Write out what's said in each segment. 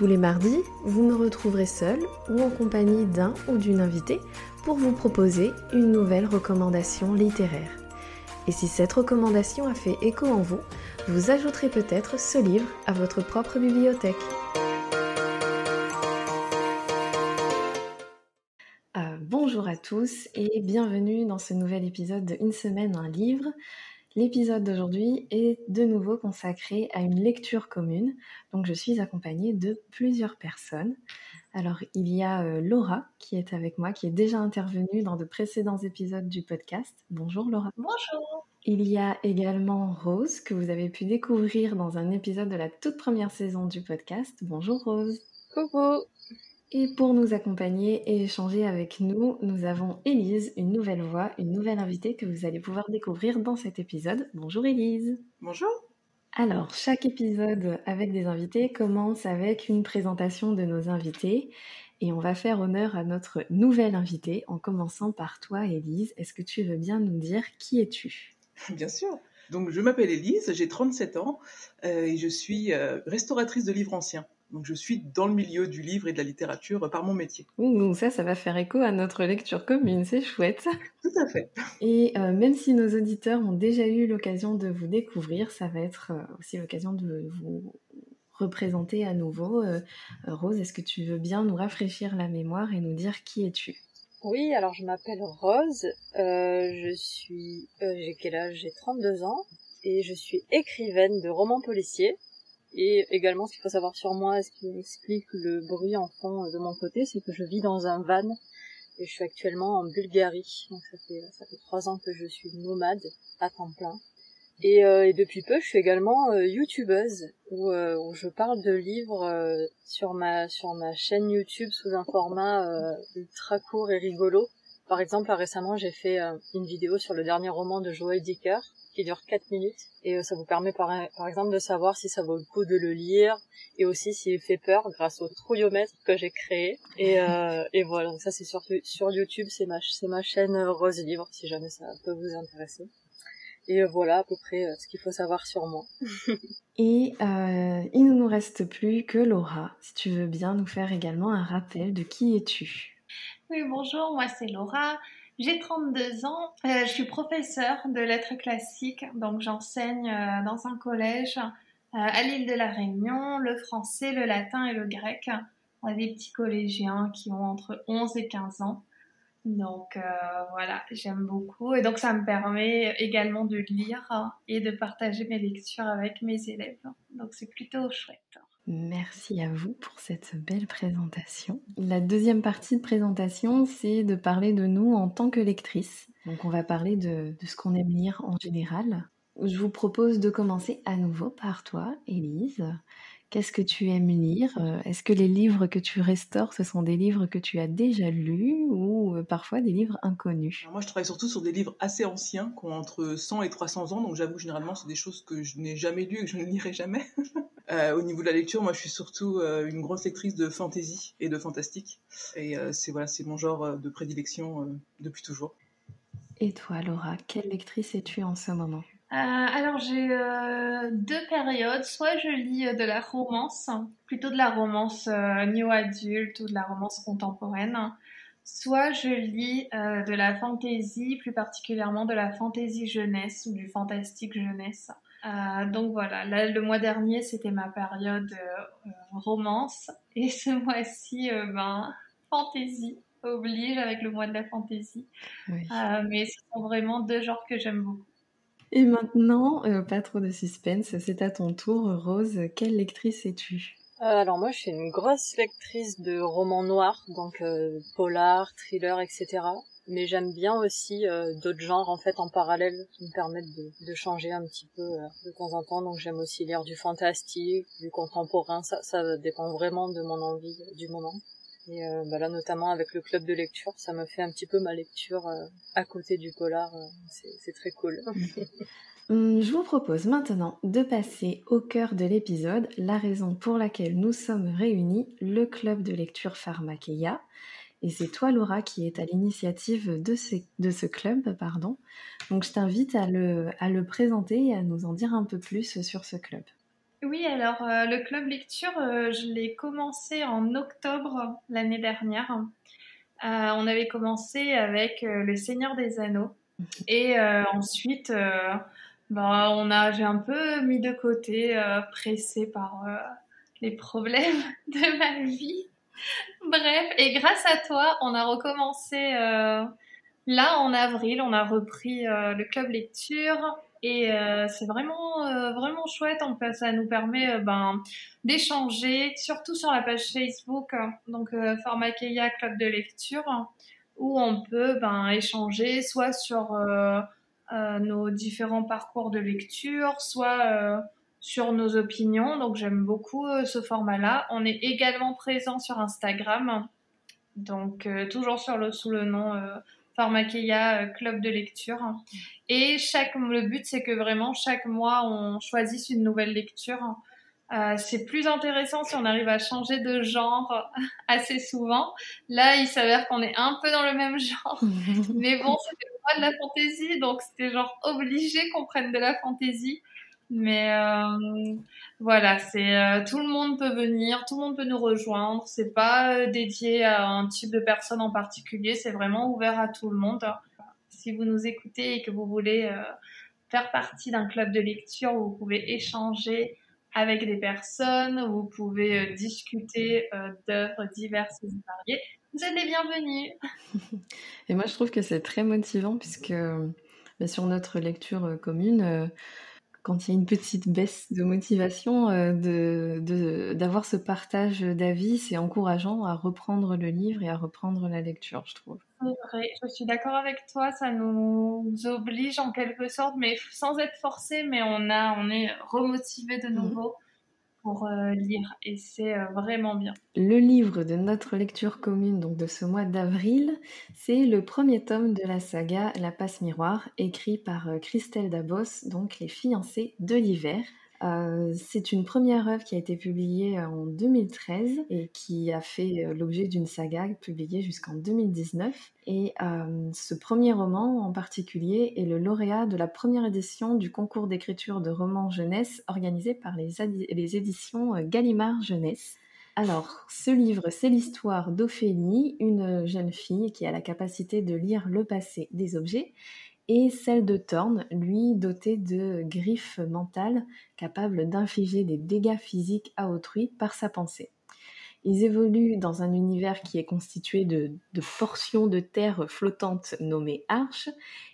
Tous les mardis, vous me retrouverez seul ou en compagnie d'un ou d'une invitée pour vous proposer une nouvelle recommandation littéraire. Et si cette recommandation a fait écho en vous, vous ajouterez peut-être ce livre à votre propre bibliothèque. Euh, bonjour à tous et bienvenue dans ce nouvel épisode de Une semaine, un livre. L'épisode d'aujourd'hui est de nouveau consacré à une lecture commune, donc je suis accompagnée de plusieurs personnes. Alors il y a euh, Laura qui est avec moi, qui est déjà intervenue dans de précédents épisodes du podcast. Bonjour Laura. Bonjour. Il y a également Rose que vous avez pu découvrir dans un épisode de la toute première saison du podcast. Bonjour Rose. Coucou. Et pour nous accompagner et échanger avec nous, nous avons Élise, une nouvelle voix, une nouvelle invitée que vous allez pouvoir découvrir dans cet épisode. Bonjour Élise. Bonjour. Alors, chaque épisode avec des invités commence avec une présentation de nos invités et on va faire honneur à notre nouvelle invitée en commençant par toi Élise. Est-ce que tu veux bien nous dire qui es-tu? Bien sûr. Donc, je m'appelle Élise, j'ai 37 ans euh, et je suis euh, restauratrice de livres anciens. Donc je suis dans le milieu du livre et de la littérature par mon métier. Donc ça, ça va faire écho à notre lecture commune, c'est chouette. Tout à fait. Et euh, même si nos auditeurs ont déjà eu l'occasion de vous découvrir, ça va être euh, aussi l'occasion de vous représenter à nouveau. Euh, Rose, est-ce que tu veux bien nous rafraîchir la mémoire et nous dire qui es-tu? Oui, alors je m'appelle Rose, je suis... j'ai quel âge? J'ai 32 ans et je suis écrivaine de romans policiers. Et également, ce qu'il faut savoir sur moi, ce qui explique le bruit en fond de mon côté, c'est que je vis dans un van et je suis actuellement en Bulgarie. Donc ça fait ça fait trois ans que je suis nomade à temps plein. Et, euh, et depuis peu, je suis également euh, youtubeuse où, euh, où, je parle de livres euh, sur ma sur ma chaîne YouTube sous un format euh, ultra court et rigolo. Par exemple, récemment, j'ai fait une vidéo sur le dernier roman de Joël Dicker qui dure 4 minutes et euh, ça vous permet par, par, exemple de savoir si ça vaut le coup de le lire et aussi s'il fait peur grâce au trouillomètre que j'ai créé et, euh, et voilà donc ça c'est sur, sur YouTube c'est ma, c'est ma chaîne euh, Rose Livre si jamais ça peut vous intéresser et voilà à peu près ce qu'il faut savoir sur moi. et euh, il ne nous reste plus que Laura, si tu veux bien nous faire également un rappel de qui es-tu. Oui, bonjour, moi c'est Laura. J'ai 32 ans, euh, je suis professeure de lettres classiques, donc j'enseigne euh, dans un collège euh, à l'île de la Réunion le français, le latin et le grec. On a des petits collégiens qui ont entre 11 et 15 ans. Donc euh, voilà, j'aime beaucoup et donc ça me permet également de lire et de partager mes lectures avec mes élèves. Donc c'est plutôt chouette. Merci à vous pour cette belle présentation. La deuxième partie de présentation, c'est de parler de nous en tant que lectrice. Donc on va parler de, de ce qu'on aime lire en général. Je vous propose de commencer à nouveau par toi, Élise. Qu'est-ce que tu aimes lire Est-ce que les livres que tu restaures, ce sont des livres que tu as déjà lus ou euh, parfois des livres inconnus? Alors Moi, je travaille surtout sur des livres assez anciens, qui ont entre 100 et 300 ans, donc j'avoue, généralement, c'est des choses que je n'ai jamais lues et que je ne lirai jamais. euh, au niveau de la lecture, moi, je suis surtout euh, une grosse lectrice de fantasy et de fantastique. Et euh, c'est voilà, c'est mon genre euh, de prédilection depuis toujours. Et toi, Laura, quelle lectrice es-tu en ce moment? Euh, alors j'ai euh, deux périodes. Soit je lis euh, de la romance, plutôt de la romance euh, new adulte ou de la romance contemporaine. Soit je lis euh, de la fantasy, plus particulièrement de la fantasy jeunesse ou du fantastique jeunesse. Euh, donc voilà, là, le mois dernier c'était ma période romance et ce mois-ci ben fantasy oblige avec le mois de la fantasy. Oui. mais ce sont vraiment deux genres que j'aime beaucoup. Et maintenant, euh, pas trop de suspense, c'est à ton tour, Rose. Quelle lectrice es-tu? Euh, Alors moi, je suis une grosse lectrice de romans noirs, donc euh, polar, thriller, etc. Mais j'aime bien aussi euh, d'autres genres en fait en parallèle qui me permettent de, de changer un petit peu euh, de temps en temps. Donc j'aime aussi lire du fantastique, du contemporain. Ça, ça dépend vraiment de mon envie du moment. Et euh, bah là, notamment avec le club de lecture, ça me fait un petit peu ma lecture euh, à côté du polar. c'est très cool. Hum, je vous propose maintenant de passer au cœur de l'épisode, la raison pour laquelle nous sommes réunis, le club de lecture Pharmakeia. Et c'est toi, Laura, qui est à l'initiative de, de, ce club. Pardon. Donc je t'invite à le, à le présenter et à nous en dire un peu plus sur ce club. Oui, alors euh, le club lecture, euh, je l'ai commencé en octobre l'année dernière. Euh, on avait commencé avec Le Seigneur des Anneaux. Et ensuite, bah, on a, j'ai un peu mis de côté, pressé par les problèmes de ma vie. Bref, et grâce à toi, on a recommencé là en avril, on a repris le club lecture. Et euh, c'est vraiment euh, vraiment chouette. En fait, ça nous permet euh, ben d'échanger, surtout sur la page Facebook, hein. donc Pharmakeia Club de lecture, où on peut ben échanger soit sur nos différents parcours de lecture, soit sur nos opinions. Donc j'aime beaucoup ce format-là. On est également présent sur Instagram, donc toujours sur le sous le nom Pharmakeia euh, Club de lecture. Et chaque, le but, c'est que vraiment chaque mois, on choisisse une nouvelle lecture. Euh, c'est plus intéressant si on arrive à changer de genre assez souvent. Là, il s'avère qu'on est un peu dans le même genre. Mais bon, c'était pas de la fantaisie, donc c'était genre obligé qu'on prenne de la fantaisie. Mais euh, voilà, c'est euh, tout le monde peut venir, tout le monde peut nous rejoindre. C'est pas euh, dédié à un type de personne en particulier, c'est vraiment ouvert à tout le monde. Si vous nous écoutez et que vous voulez faire partie d'un club de lecture où vous pouvez échanger avec des personnes, où vous pouvez discuter d'œuvres diverses et variées, vous êtes les bienvenus. Et moi, je trouve que c'est très motivant puisque bah, sur notre lecture commune, quand il y a une petite baisse de motivation, euh, de, d'avoir ce partage d'avis, c'est encourageant à reprendre le livre et à reprendre la lecture, je trouve. C'est vrai, je suis d'accord avec toi, ça nous oblige en quelque sorte, mais sans être forcé, mais on, a, on est remotivé de mmh. Pour euh, lire et c'est euh, vraiment bien. Le livre de notre lecture commune, donc de ce mois d'avril, c'est le premier tome de la saga La Passe Miroir, écrit par euh, Christelle Dabos, donc Les fiancés de l'hiver. Euh, c'est une première œuvre qui a été publiée en 2013 et qui a fait euh, l'objet d'une saga publiée jusqu'en 2019. Et euh, ce premier roman en particulier est le lauréat de la première édition du concours d'écriture de romans jeunesse organisé par les, les éditions Gallimard Jeunesse. Alors, ce livre, c'est l'histoire d'Ophélie, une jeune fille qui a la capacité de lire le passé des objets et celle de Thorn, lui doté de griffes mentales capables d'infliger des dégâts physiques à autrui par sa pensée. Ils évoluent dans un univers qui est constitué de, portions de terre flottantes nommées arches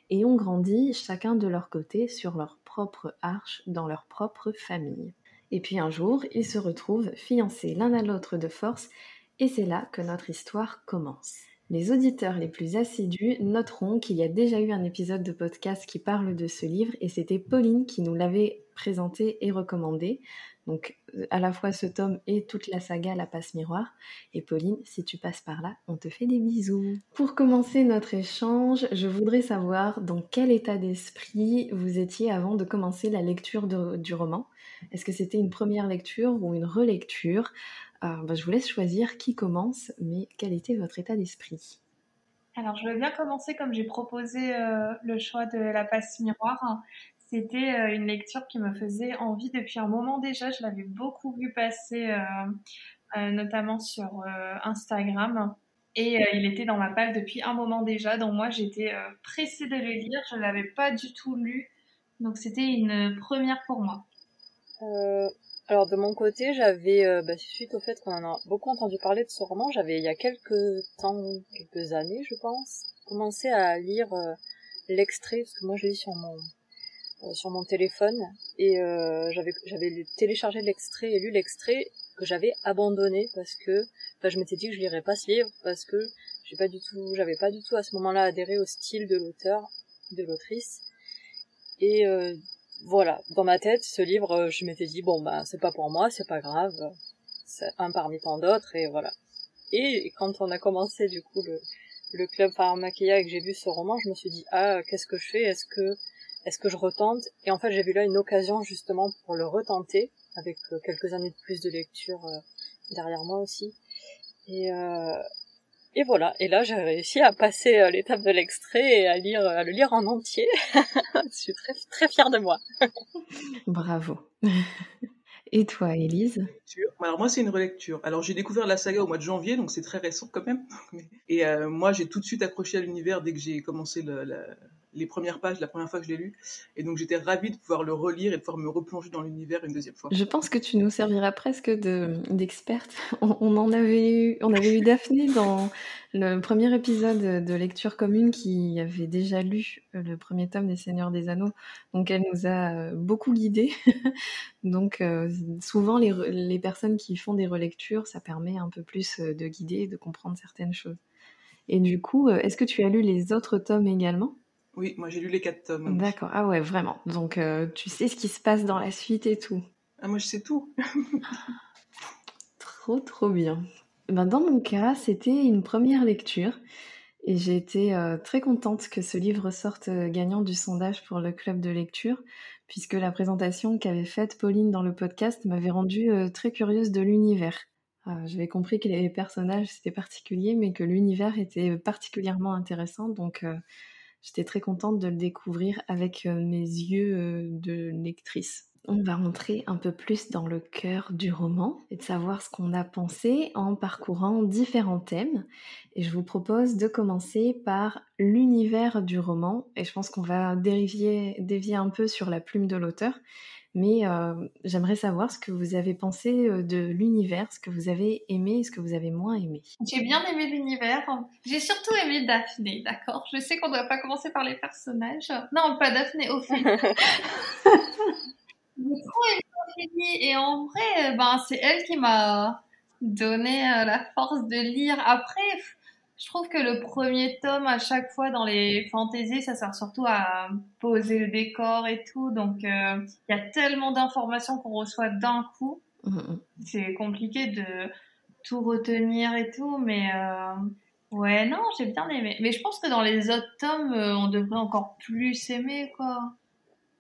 et ont grandi chacun de leur côté sur leur propre arche dans leur propre famille. Et puis un jour, ils se retrouvent fiancés l'un à l'autre de force et c'est là que notre histoire commence. Les auditeurs les plus assidus noteront qu'il y a déjà eu un épisode de podcast qui parle de ce livre et c'était Pauline qui nous l'avait présenté et recommandé. Donc euh, à la fois ce tome et toute la saga La Passe Miroir. Et Pauline, si tu passes par là, on te fait des bisous. Pour commencer notre échange, je voudrais savoir dans quel état d'esprit vous étiez avant de commencer la lecture du roman. Est-ce que c'était une première lecture ou une relecture? Bah, je vous laisse choisir qui commence, mais quel était votre état d'esprit? Alors, je veux bien commencer comme j'ai proposé euh, le choix de La Passe Miroir. C'était euh, une lecture qui me faisait envie depuis un moment déjà. Je l'avais beaucoup vu passer, euh, notamment sur Instagram. Et il était dans ma palle depuis un moment déjà. Donc moi, j'étais pressée de le lire. Je ne l'avais pas du tout lu. Donc c'était une première pour moi. Alors de mon côté, j'avais, euh, bah, suite au fait qu'on en a beaucoup entendu parler de ce roman, j'avais il y a quelques temps, quelques années, je pense, commencé à lire euh, l'extrait parce que moi je lis sur mon euh, sur mon téléphone et j'avais j'avais téléchargé l'extrait et lu l'extrait que j'avais abandonné parce que je m'étais dit que je lirais pas ce livre parce que j'ai pas du tout j'avais pas du tout à ce moment-là adhéré au style de l'auteur de l'autrice. Et voilà, dans ma tête, ce livre, euh, je m'étais dit bon bah c'est pas pour moi, c'est pas grave, c'est un parmi tant d'autres et voilà. Et quand on a commencé du coup le, le club Pharmakia et que j'ai vu ce roman, je me suis dit ah qu'est-ce que je fais? Est-ce que est-ce que je retente? Et en fait j'ai vu là une occasion justement pour le retenter avec euh, quelques années de plus de lecture euh, derrière moi aussi. Et euh, et voilà. Et là j'ai réussi à passer l'étape de l'extrait et à lire à le lire en entier. je suis très très fière de moi. Bravo. Et toi, Élise? Alors moi, c'est une relecture. Alors j'ai découvert la saga au mois de janvier, donc c'est très récent quand même. Et moi, j'ai tout de suite accroché à l'univers dès que j'ai commencé le, les premières pages la première fois que je l'ai lu. Et donc j'étais ravie de pouvoir le relire et de pouvoir me replonger dans l'univers une deuxième fois. Je pense que tu nous serviras presque d'experte. on, avait eu, on avait eu Daphné dans le premier épisode de lecture commune qui avait déjà lu le premier tome des Seigneurs des Anneaux. Donc elle nous a beaucoup guidés. donc euh, souvent les, personnes qui font des relectures, ça permet un peu plus de guider, de comprendre certaines choses. Et du coup, est-ce que tu as lu les autres tomes également? Oui, moi j'ai lu les quatre tomes. D'accord, ah ouais, vraiment. Donc euh, tu sais ce qui se passe dans la suite et tout. Ah, moi je sais tout. trop, trop bien. Ben, dans mon cas, c'était une première lecture et j'ai été euh, très contente que ce livre sorte euh, gagnant du sondage pour le club de lecture, puisque la présentation qu'avait faite Pauline dans le podcast m'avait rendue très curieuse de l'univers. J'avais compris que les personnages c'était particulier, mais que l'univers était particulièrement intéressant, donc J'étais très contente de le découvrir avec euh, mes yeux euh, de lectrice. On va rentrer un peu plus dans le cœur du roman et de savoir ce qu'on a pensé en parcourant différents thèmes. Et je vous propose de commencer par l'univers du roman. Et je pense qu'on va dévier, dévier un peu sur la plume de l'auteur mais euh, j'aimerais savoir ce que vous avez pensé euh, de l'univers, ce que vous avez aimé et ce que vous avez moins aimé. J'ai bien aimé l'univers. J'ai surtout aimé Daphné, d'accord? Je sais qu'on ne doit pas commencer par les personnages. Non, pas Daphné, Ophélie. J'ai trop aimé Ophélie et en vrai, ben, c'est elle qui m'a donné euh, la force de lire. Après, je trouve que le premier tome, à chaque fois dans les fantaisies, ça sert surtout à poser le décor et tout. Donc, euh, il y a tellement d'informations qu'on reçoit d'un coup. C'est compliqué de tout retenir et tout. Mais euh, ouais, non, j'ai bien aimé. Mais je pense que dans les autres tomes, euh, on devrait encore plus aimer, quoi.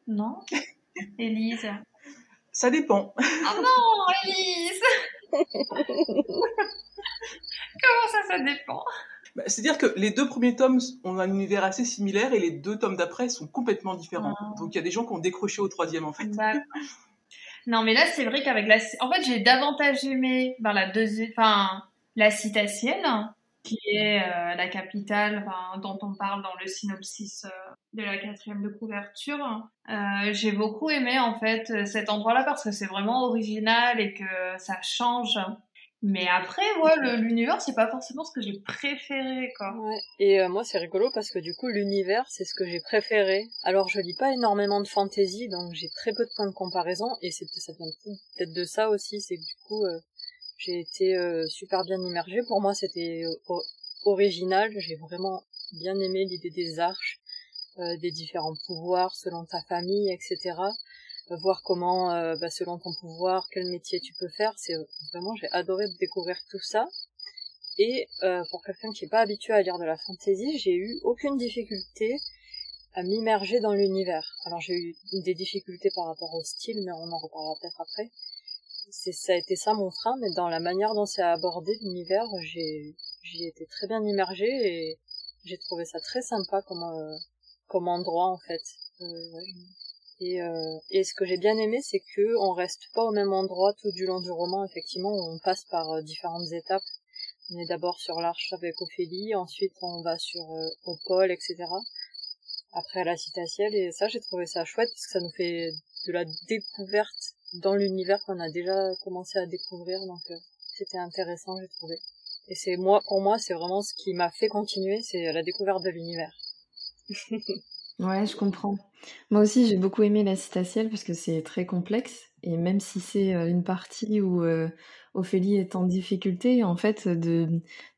Non? Élise? Ça dépend. Ah non, Élise Comment ça, ça dépend? Bah, C'est-à-dire que les deux premiers tomes ont un univers assez similaire et les deux tomes d'après sont complètement différents. Ah. Donc il y a des gens qui ont décroché au troisième en fait. non, mais là c'est vrai qu'avec la, en fait j'ai davantage aimé ben, la deuxième, enfin la citatielle qui est euh, la capitale dont on parle dans le synopsis euh, de la quatrième de couverture. Euh, j'ai beaucoup aimé en fait cet endroit-là parce que c'est vraiment original et que ça change mais après, moi, l'univers, c'est pas forcément ce que j'ai préféré, quoi. Ouais. Et euh, moi, c'est rigolo parce que du coup, l'univers, c'est ce que j'ai préféré. Alors, je lis pas énormément de fantasy, donc j'ai très peu de points de comparaison. Et c'est peut-être de ça aussi, c'est que du coup, euh, j'ai été euh, super bien immergée. Pour moi, c'était original. J'ai vraiment bien aimé l'idée des arches, des différents pouvoirs selon ta famille, etc voir comment, euh, bah, selon ton pouvoir, quel métier tu peux faire. C'est vraiment, j'ai adoré découvrir tout ça. Et euh, pour quelqu'un qui n'est pas habitué à lire de la fantasy, j'ai eu aucune difficulté à m'immerger dans l'univers. Alors j'ai eu des difficultés par rapport au style, mais on en reparlera peut-être après. C'est ça a été ça mon frein, mais dans la manière dont c'est abordé l'univers, j'ai j'y été très bien immergée et j'ai trouvé ça très sympa comme euh, comme endroit en fait. Euh, et, euh, et ce que j'ai bien aimé, c'est que on reste pas au même endroit tout du long du roman. Effectivement, on passe par euh, différentes étapes. On est d'abord sur l'arche avec Ophélie, ensuite on va sur euh, Opole, etc. Après à la citatielle, et ça j'ai trouvé ça chouette parce que ça nous fait de la découverte dans l'univers qu'on a déjà commencé à découvrir, donc euh, c'était intéressant j'ai trouvé. Et c'est moi, pour moi, c'est vraiment ce qui m'a fait continuer, c'est la découverte de l'univers. Ouais, je comprends. Moi aussi, j'ai beaucoup aimé la citatielle parce que c'est très complexe et même si c'est, euh, une partie où, euh, Ophélie est en difficulté, en fait,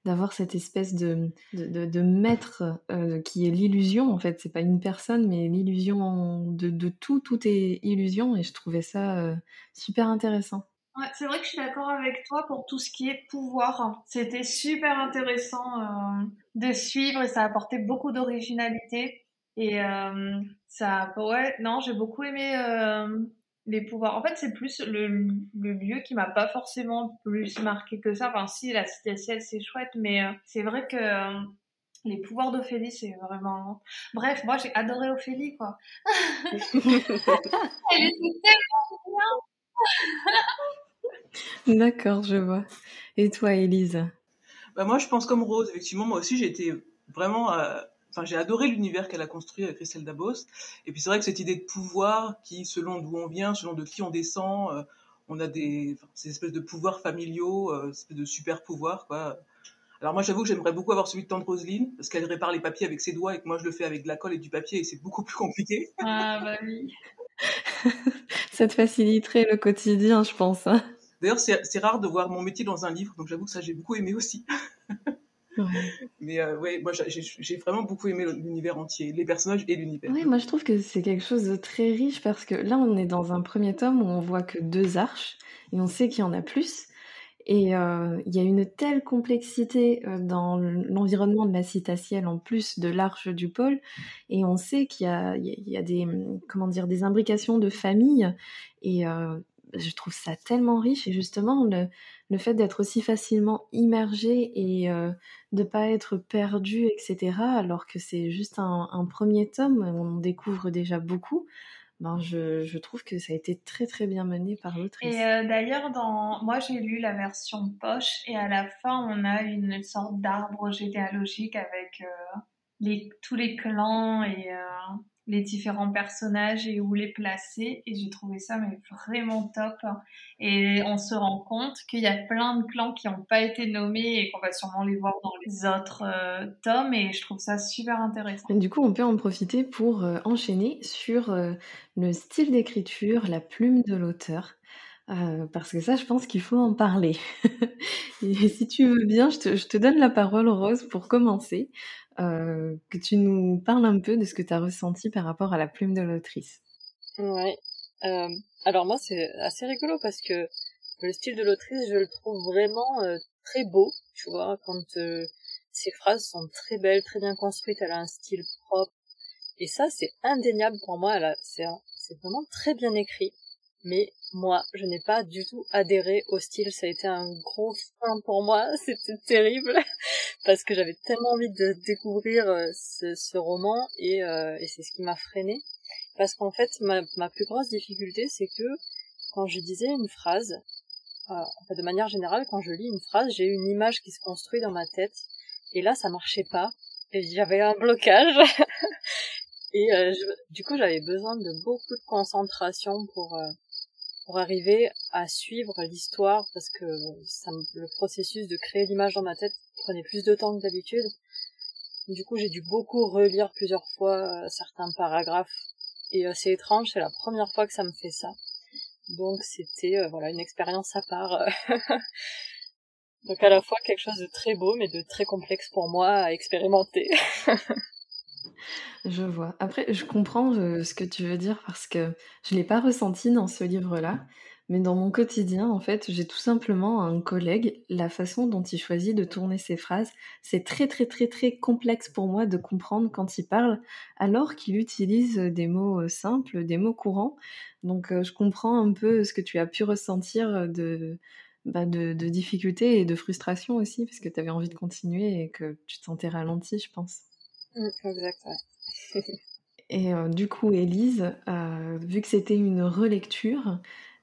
d'avoir cette espèce de de de maître, euh, qui est l'illusion, en fait. C'est pas une personne, mais l'illusion de de tout, tout est illusion et je trouvais ça, super intéressant. Ouais, c'est vrai que je suis d'accord avec toi pour tout ce qui est pouvoir. C'était super intéressant de suivre et ça a apporté beaucoup d'originalité. Et euh, ça, ouais, non, j'ai beaucoup aimé euh, les pouvoirs. En fait, c'est plus le, le lieu qui m'a pas forcément plus marqué que ça. Enfin, si, la cité ciel, c'est chouette, mais euh, c'est vrai que euh, les pouvoirs d'Ophélie, c'est vraiment. Bref, moi, j'ai adoré Ophélie, quoi. Elle était tellement bien. D'accord, je vois. Et toi, Élise? Bah, Moi, je pense comme Rose. Effectivement, moi aussi, j'ai été vraiment. Enfin, j'ai adoré l'univers qu'elle a construit avec Christelle Dabos. Et puis c'est vrai que cette idée de pouvoir qui, selon d'où on vient, selon de qui on descend, euh, on a des enfin, ces espèces de pouvoirs familiaux, euh, espèces de super pouvoirs, quoi. Alors moi, j'avoue que j'aimerais beaucoup avoir celui de Tante Roselyne, parce qu'elle répare les papiers avec ses doigts et que moi, je le fais avec de la colle et du papier et c'est beaucoup plus compliqué. Ah bah oui. ça te faciliterait le quotidien, je pense. Hein. D'ailleurs, c'est rare de voir mon métier dans un livre, donc j'avoue que ça, j'ai beaucoup aimé aussi. Mais euh, ouais, moi j'ai vraiment beaucoup aimé l'univers entier, les personnages et l'univers. Oui, moi je trouve que c'est quelque chose de très riche parce que là on est dans un premier tome où on voit que deux arches et on sait qu'il y en a plus. Et euh, il y a une telle complexité euh, dans l'environnement de la citatielle en plus de l'arche du pôle. Et on sait qu'il y a, il y a des, comment dire, des imbrications de famille. Et euh, je trouve ça tellement riche. Et justement, le, le fait d'être aussi facilement immergé et euh, de pas être perdu, etc., alors que c'est juste un, premier tome, on découvre déjà beaucoup. Ben je, trouve que ça a été très très bien mené par l'autrice. Et euh, d'ailleurs, moi j'ai lu la version poche et à la fin on a une sorte d'arbre généalogique avec euh, tous les clans et les différents personnages et où les placer. Et j'ai trouvé ça mais vraiment top. Et on se rend compte qu'il y a plein de clans qui n'ont pas été nommés et qu'on va sûrement les voir dans les autres euh, tomes. Et je trouve ça super intéressant. Du coup, on peut en profiter pour euh, enchaîner sur euh, le style d'écriture, la plume de l'auteur. Parce que ça, je pense qu'il faut en parler. et si tu veux bien, je te, donne la parole, Rose, pour commencer. Euh, que tu nous parles un peu de ce que tu as ressenti par rapport à la plume de l'autrice. Ouais. Euh, alors moi, c'est assez rigolo parce que le style de l'autrice, je le trouve vraiment euh, très beau. Tu vois, quand euh, ses phrases sont très belles, très bien construites, elle a un style propre. Et ça, c'est indéniable pour moi. C'est vraiment très bien écrit. Mais moi, je n'ai pas du tout adhéré au style. Ça a été un gros frein pour moi. C'était terrible parce que j'avais tellement envie de découvrir euh, ce, ce roman et, euh, et c'est ce qui m'a freiné. Parce qu'en fait, ma, ma, plus grosse difficulté, c'est que quand je disais une phrase, euh, de manière générale, quand je lis une phrase, j'ai une image qui se construit dans ma tête. Et là, ça marchait pas. Et j'avais un blocage. et euh, du coup, j'avais besoin de beaucoup de concentration pour euh, pour arriver à suivre l'histoire parce que ça, le processus de créer l'image dans ma tête prenait plus de temps que d'habitude. Du coup, j'ai dû beaucoup relire plusieurs fois euh, certains paragraphes et euh, c'est étrange, c'est la première fois que ça me fait ça. Donc c'était euh, voilà une expérience à part. Donc à la fois quelque chose de très beau mais de très complexe pour moi à expérimenter. Je vois. Après, je comprends ce que tu veux dire parce que je l'ai pas ressenti dans ce livre-là, mais dans mon quotidien, en fait, j'ai tout simplement un collègue, la façon dont il choisit de tourner ses phrases, c'est très très très très complexe pour moi de comprendre quand il parle, alors qu'il utilise des mots euh, simples, des mots courants. Donc, euh, je comprends un peu ce que tu as pu ressentir de, bah, de, de difficulté et de frustration aussi, parce que tu avais envie de continuer et que tu te sentais ralenti, je pense. Mmh, exact, ouais. Et euh, du coup, Élise, euh, vu que c'était une relecture,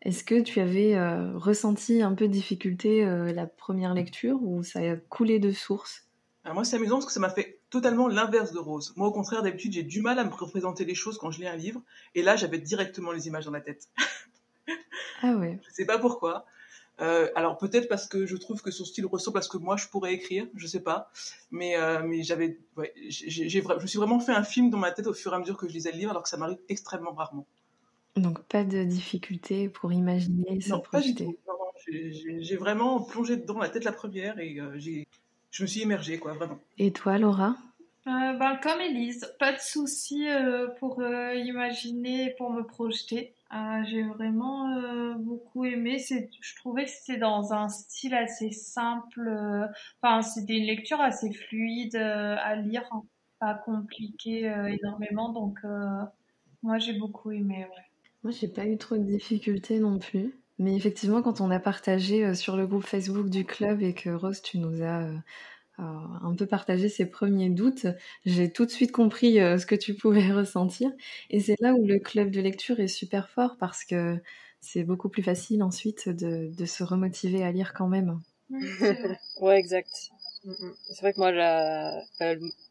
est-ce que tu avais euh, ressenti un peu de difficulté euh, la première lecture ou ça a coulé de source? Alors moi, c'est amusant parce que ça m'a fait totalement l'inverse de Rose. Moi, au contraire, d'habitude, j'ai du mal à me représenter les choses quand je lis un livre, et là, j'avais directement les images dans la tête. ah ouais. Je sais pas pourquoi. Euh, alors peut-être parce que je trouve que son style ressemble à ce que moi je pourrais écrire, je sais pas. Mais euh, mais j'avais, ouais, j'ai, j'ai, je me suis vraiment fait un film dans ma tête au fur et à mesure que je lisais le livre, alors que ça m'arrive extrêmement rarement. Donc pas de difficulté pour imaginer, non, pas du tout. Non, non, j'ai, vraiment plongé dedans la tête la première et euh, je me suis immergée quoi, vraiment. Et toi, Laura? Ben, Comme Elise, pas de souci pour imaginer, pour me projeter. J'ai vraiment beaucoup aimé. Je trouvais que c'était dans un style assez simple. Enfin, c'était une lecture assez fluide à lire, hein. pas compliqué énormément. Donc, moi, j'ai beaucoup aimé. Ouais. Moi, j'ai pas eu trop de difficultés non plus. Mais effectivement, quand on a partagé sur le groupe Facebook du club et que Rose, tu nous as un peu partagé ses premiers doutes, j'ai tout de suite compris ce que tu pouvais ressentir. Et c'est là où le club de lecture est super fort parce que c'est beaucoup plus facile ensuite de, de, se remotiver à lire quand même. ouais, exact. Mm, mm. C'est vrai que moi, la...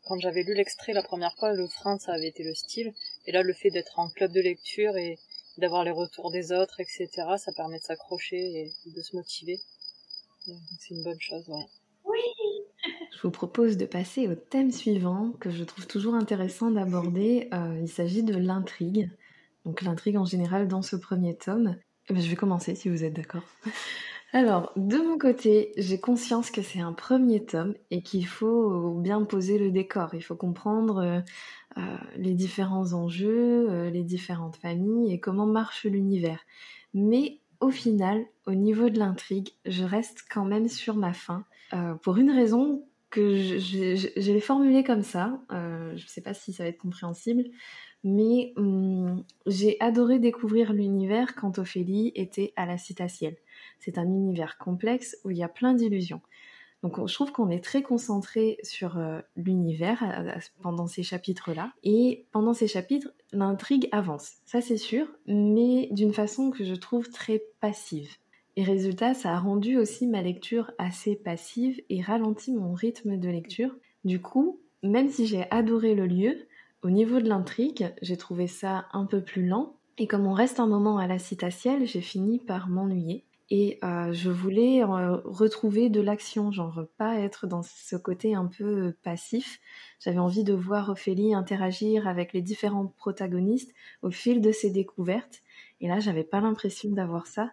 Quand j'avais lu l'extrait la première fois, le frein, ça avait été le style. Et là, le fait d'être en club de lecture et d'avoir les retours des autres, etc., ça permet de s'accrocher et de se motiver. C'est une bonne chose, ouais. Oui Je vous propose de passer au thème suivant que je trouve toujours intéressant d'aborder. Euh, il s'agit de l'intrigue. Donc l'intrigue en général dans ce premier tome. Eh ben, je vais commencer si vous êtes d'accord. Alors, de mon côté, j'ai conscience que c'est un premier tome et qu'il faut bien poser le décor. Il faut comprendre euh, euh, les différents enjeux, euh, les différentes familles et comment marche l'univers. Mais au final, au niveau de l'intrigue, je reste quand même sur ma fin. pour une raison que je, vais formuler comme ça. je ne sais pas si ça va être compréhensible. Mais hum, j'ai adoré découvrir l'univers quand Ophélie était à la Citaciel. C'est un univers complexe où il y a plein d'illusions. Donc je trouve qu'on est très concentré sur euh, l'univers euh, pendant ces chapitres-là. Et pendant ces chapitres, l'intrigue avance, ça c'est sûr, mais d'une façon que je trouve très passive. Et résultat, ça a rendu aussi ma lecture assez passive et ralenti mon rythme de lecture. Du coup, même si j'ai adoré le lieu, au niveau de l'intrigue, j'ai trouvé ça un peu plus lent. Et comme on reste un moment à la citaciel, j'ai fini par m'ennuyer. Et euh, je voulais euh, retrouver de l'action, genre pas être dans ce côté un peu passif. J'avais envie de voir Ophélie interagir avec les différents protagonistes au fil de ses découvertes. Et là, j'avais pas l'impression d'avoir ça.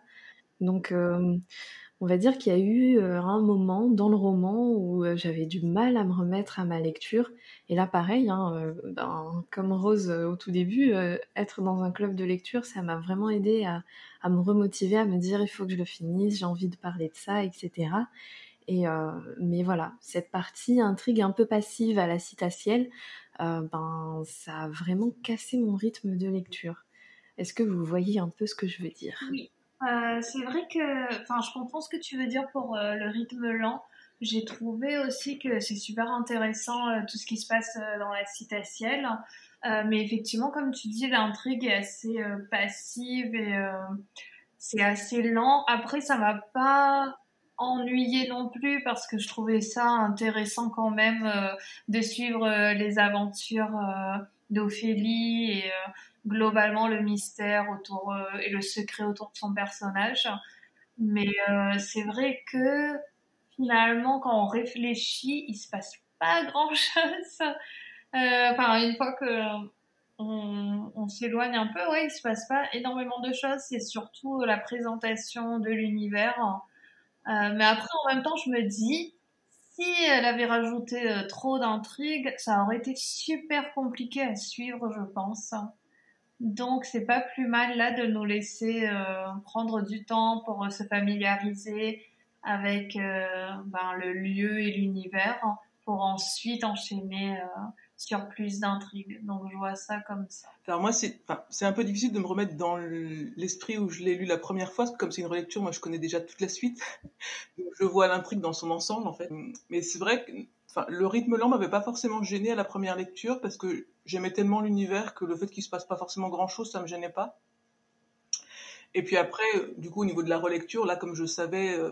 Donc, euh, on va dire qu'il y a eu euh, un moment dans le roman où euh, j'avais du mal à me remettre à ma lecture. Et là, pareil, hein, euh, ben, comme Rose au tout début, être dans un club de lecture, ça m'a vraiment aidé à, me remotiver, à me dire il faut que je le finisse, j'ai envie de parler de ça, etc. Et mais voilà, cette partie intrigue un peu passive à la citaciel, ben ça a vraiment cassé mon rythme de lecture. Est-ce que vous voyez un peu ce que je veux dire? Oui. Euh, c'est vrai que, je comprends ce que tu veux dire pour euh, le rythme lent. J'ai trouvé aussi que c'est super intéressant euh, tout ce qui se passe dans la citaciel. mais effectivement, comme tu dis, l'intrigue est assez passive et c'est assez lent. Après, ça m'a pas ennuyé non plus parce que je trouvais ça intéressant quand même de suivre les aventures d'Ophélie et globalement le mystère autour euh, et le secret autour de son personnage. Mais euh, c'est vrai que finalement, quand on réfléchit, il se passe pas grand chose. Euh, enfin, une fois que on, on s'éloigne un peu, ouais, il se passe pas énormément de choses. C'est surtout la présentation de l'univers. Mais après, en même temps, je me dis, si elle avait rajouté trop d'intrigues, ça aurait été super compliqué à suivre, je pense. Donc, c'est pas plus mal là de nous laisser euh, prendre du temps pour euh, se familiariser avec euh, ben, le lieu et l'univers pour ensuite enchaîner sur plus d'intrigues. Donc, je vois ça comme ça. Alors, moi, c'est un peu difficile de me remettre dans l'esprit où je l'ai lu la première fois, parce que comme c'est une relecture, moi, je connais déjà toute la suite. je vois l'intrigue dans son ensemble, en fait. Mais c'est vrai que le rythme lent m'avait pas forcément gêné à la première lecture parce que j'aimais tellement l'univers que le fait qu'il se passe pas forcément grand chose, ça me gênait pas. Et puis après, du coup, au niveau de la relecture, là, comme je savais, euh,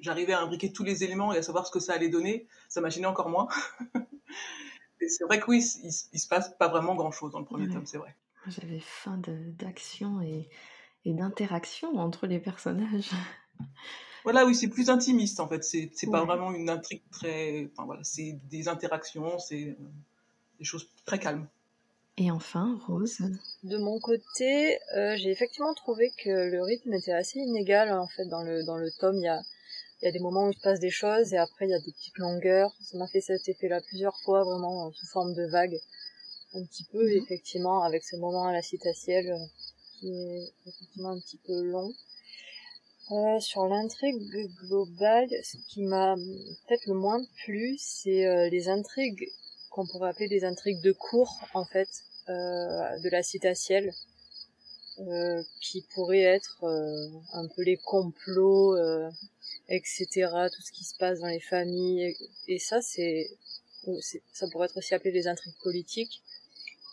j'arrivais à imbriquer tous les éléments et à savoir ce que ça allait donner, ça m'a gêné encore moins. et c'est vrai que oui, il, se passe pas vraiment grand chose dans le premier tome, c'est vrai. J'avais faim d'action et, et d'interaction entre les personnages. Voilà, oui, c'est plus intimiste en fait. C'est c'est pas vraiment une intrigue très. Enfin voilà, c'est des interactions, c'est euh, des choses très calmes. Et enfin, Rose. De mon côté, euh, j'ai effectivement trouvé que le rythme était assez inégal en fait dans le dans le tome. Il y a il y a des moments où il se passe des choses et après il y a des petites longueurs. Ça m'a fait cet effet-là plusieurs fois, vraiment sous forme de vague, un petit peu mhm. effectivement avec ce moment à la citatielle euh, qui est effectivement un petit peu long. Euh, sur l'intrigue globale, ce qui m'a peut-être le moins plu, c'est euh, les intrigues qu'on pourrait appeler des intrigues de cours en fait euh, de la citatielle, euh, qui pourraient être un peu les complots, etc. Tout ce qui se passe dans les familles et, ça c'est ça pourrait être aussi appelé des intrigues politiques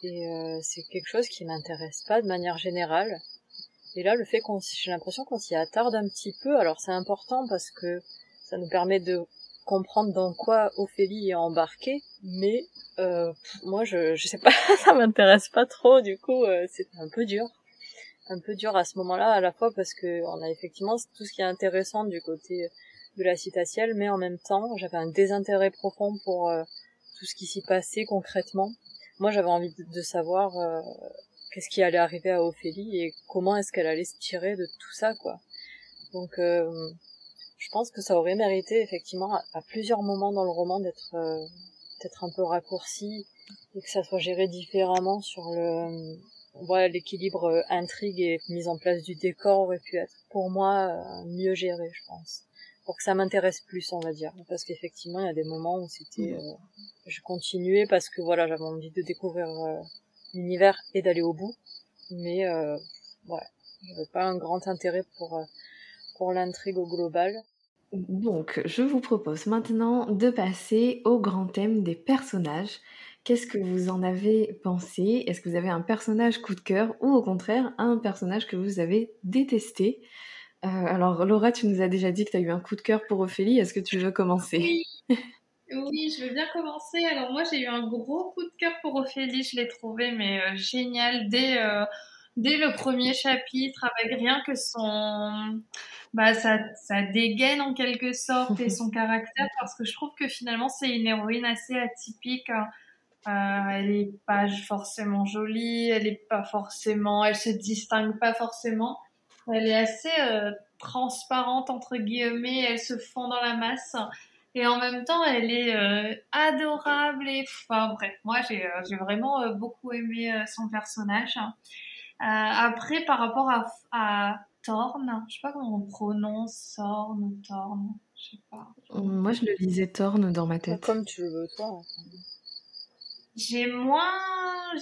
et c'est quelque chose qui m'intéresse pas de manière générale et là, le fait qu'on, j'ai l'impression qu'on s'y attarde un petit peu. Alors c'est important parce que ça nous permet de comprendre dans quoi Ophélie est embarquée, mais euh, moi je je sais pas, ça m'intéresse pas trop. Du coup, euh, c'est un peu dur, un peu dur à ce moment-là, à la fois parce que on a effectivement tout ce qui est intéressant du côté de la citatielle, mais en même temps, j'avais un désintérêt profond pour euh, tout ce qui s'y passait concrètement. Moi, j'avais envie de, savoir euh, qu'est-ce qui allait arriver à Ophélie et comment est-ce qu'elle allait se tirer de tout ça, quoi. Donc, euh, je pense que ça aurait mérité effectivement à, plusieurs moments dans le roman d'être euh, peut-être un peu raccourci et que ça soit géré différemment sur le voilà l'équilibre euh, intrigue et mise en place du décor aurait pu être pour moi mieux géré, je pense pour que ça m'intéresse plus, on va dire. Parce qu'effectivement, il y a des moments où c'était, je continuais parce que voilà, j'avais envie de découvrir l'univers et d'aller au bout. Mais euh, ouais, j'avais pas un grand intérêt pour, euh, pour l'intrigue au global. Donc, je vous propose maintenant de passer au grand thème des personnages. Qu'est-ce que vous en avez pensé? Est-ce que vous avez un personnage coup de cœur ou au contraire un personnage que vous avez détesté? Euh, Alors Laura, tu nous as déjà dit que tu as eu un coup de cœur pour Ophélie. Est-ce que tu veux commencer? Oui, je veux bien commencer. Alors moi, j'ai eu un gros coup de cœur pour Ophélie. Je l'ai trouvé mais euh, génial dès euh, dès le premier chapitre, avec rien que son bah sa, sa dégaine en quelque sorte et son caractère, parce que je trouve que finalement c'est une héroïne assez atypique. Hein. Euh, elle est pas forcément jolie, elle est pas forcément, elle se distingue pas forcément. Elle est assez euh, transparente entre guillemets, elle se fond dans la masse et en même temps elle est euh, adorable et enfin bref moi j'ai vraiment beaucoup aimé son personnage après par rapport à, à Thorn je sais pas comment on prononce Thorn ou Thorn je sais pas. Moi je le lisais Thorn dans ma tête. comme tu veux toi j'ai moins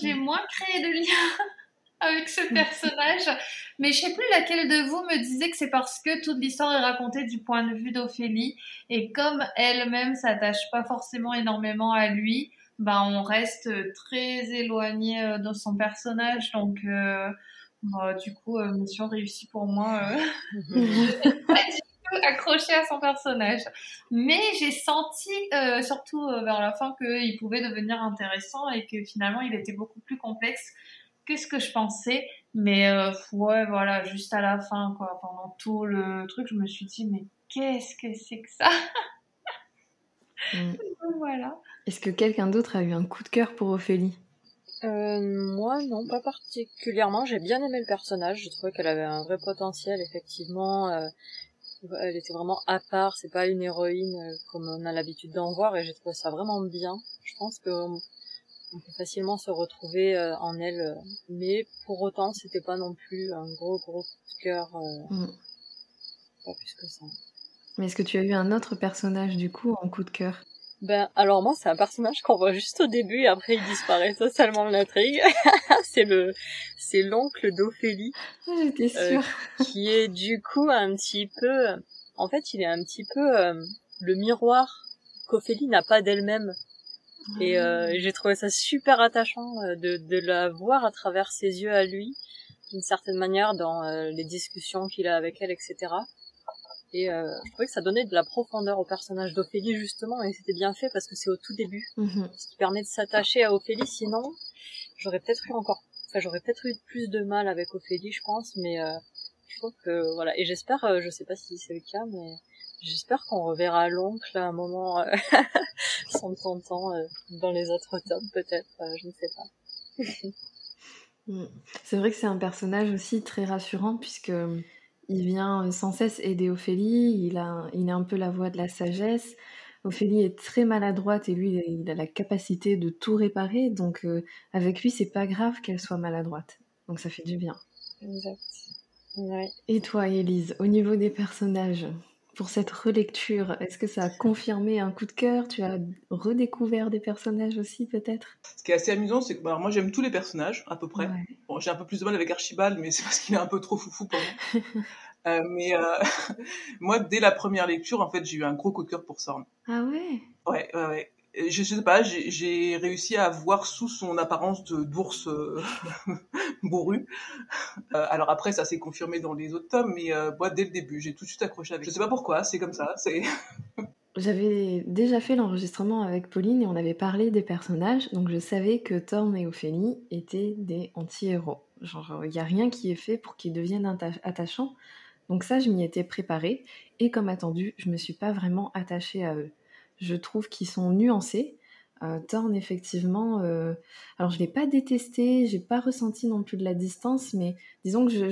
j'ai moins créé de lien avec ce personnage. Mais je sais plus laquelle de vous me disait que c'est parce que toute l'histoire est racontée du point de vue d'Ophélie et comme elle-même s'attache pas forcément énormément à lui, ben on reste très éloigné euh, de son personnage. Donc euh, bah, du coup, euh, mission réussie pour moi. Euh, pas du tout accroché à son personnage. Mais j'ai senti, surtout vers la fin, qu'il pouvait devenir intéressant et que finalement il était beaucoup plus complexe qu'est-ce que je pensais mais euh, ouais voilà juste à la fin quoi pendant tout le truc je me suis dit mais qu'est-ce que c'est que ça? Mm. voilà est-ce que quelqu'un d'autre a eu un coup de cœur pour Ophélie? Euh, moi non pas particulièrement. J'ai bien aimé le personnage. Je trouvais qu'elle avait un vrai potentiel effectivement. Euh, elle était vraiment à part. C'est pas une héroïne euh, comme on a l'habitude d'en voir et j'ai trouvé ça vraiment bien. Je pense que on peut facilement se retrouver euh, en elle, mais pour autant, c'était pas non plus un gros gros coup de cœur, mm. pas plus que ça. Mais est-ce que tu as eu un autre personnage du coup en coup de cœur? Ben alors moi, c'est un personnage qu'on voit juste au début et après il disparaît totalement de l'intrigue. c'est le, c'est l'oncle d'Ophélie. Ah, j'étais sûre. qui est du coup un petit peu, en fait, il est un petit peu le miroir qu'Ophélie n'a pas d'elle-même. Et euh, j'ai trouvé ça super attachant euh, de, de la voir à travers ses yeux à lui, d'une certaine manière, dans euh, les discussions qu'il a avec elle, etc. Et euh, je trouvais que ça donnait de la profondeur au personnage d'Ophélie, justement, et c'était bien fait parce que c'est au tout début, mhm. ce qui permet de s'attacher à Ophélie, sinon j'aurais peut-être eu encore... Enfin, j'aurais peut-être eu plus de mal avec Ophélie, je pense, mais je trouve que... Voilà, et j'espère, je sais pas si c'est le cas, mais J'espère qu'on reverra l'oncle à un moment euh, sans temps euh, dans les autres tomes, peut-être, euh, je ne sais pas. Mm. c'est vrai que c'est un personnage aussi très rassurant puisque il vient sans cesse aider Ophélie, il a, il a un peu la voix de la sagesse. Ophélie est très maladroite et lui, il a la capacité de tout réparer, donc euh, avec lui, c'est pas grave qu'elle soit maladroite. Donc ça fait du bien. Exact. Et toi, Élise, au niveau des personnages, pour cette relecture, est-ce que ça a confirmé un coup de cœur? Tu as redécouvert des personnages aussi, peut-être? Ce qui est assez amusant, c'est que bah, moi j'aime tous les personnages, à peu près. Bon, j'ai un peu plus de mal avec Archibald, mais c'est parce qu'il est un peu trop foufou pour moi. Euh, mais euh, moi, dès la première lecture, en fait, j'ai eu un gros coup de cœur pour Sorn. Ah ouais? Ouais, ouais, ouais je sais pas, j'ai réussi à voir sous son apparence de d'ours euh, bourru. Euh, alors après, ça s'est confirmé dans les autres tomes, mais euh, moi, dès le début, j'ai tout de suite accroché avec. Je sais pas pourquoi, c'est comme ça. C'est. J'avais déjà fait l'enregistrement avec Pauline et on avait parlé des personnages, donc je savais que Thorne et Ophélie étaient des anti-héros. Genre, il n'y a rien qui est fait pour qu'ils deviennent attachants. Donc ça, je m'y étais préparée, et comme attendu, je me suis pas vraiment attachée à eux je trouve qu'ils sont nuancés. Euh, effectivement, euh, alors je l'ai pas détesté, j'ai pas ressenti non plus de la distance, mais disons que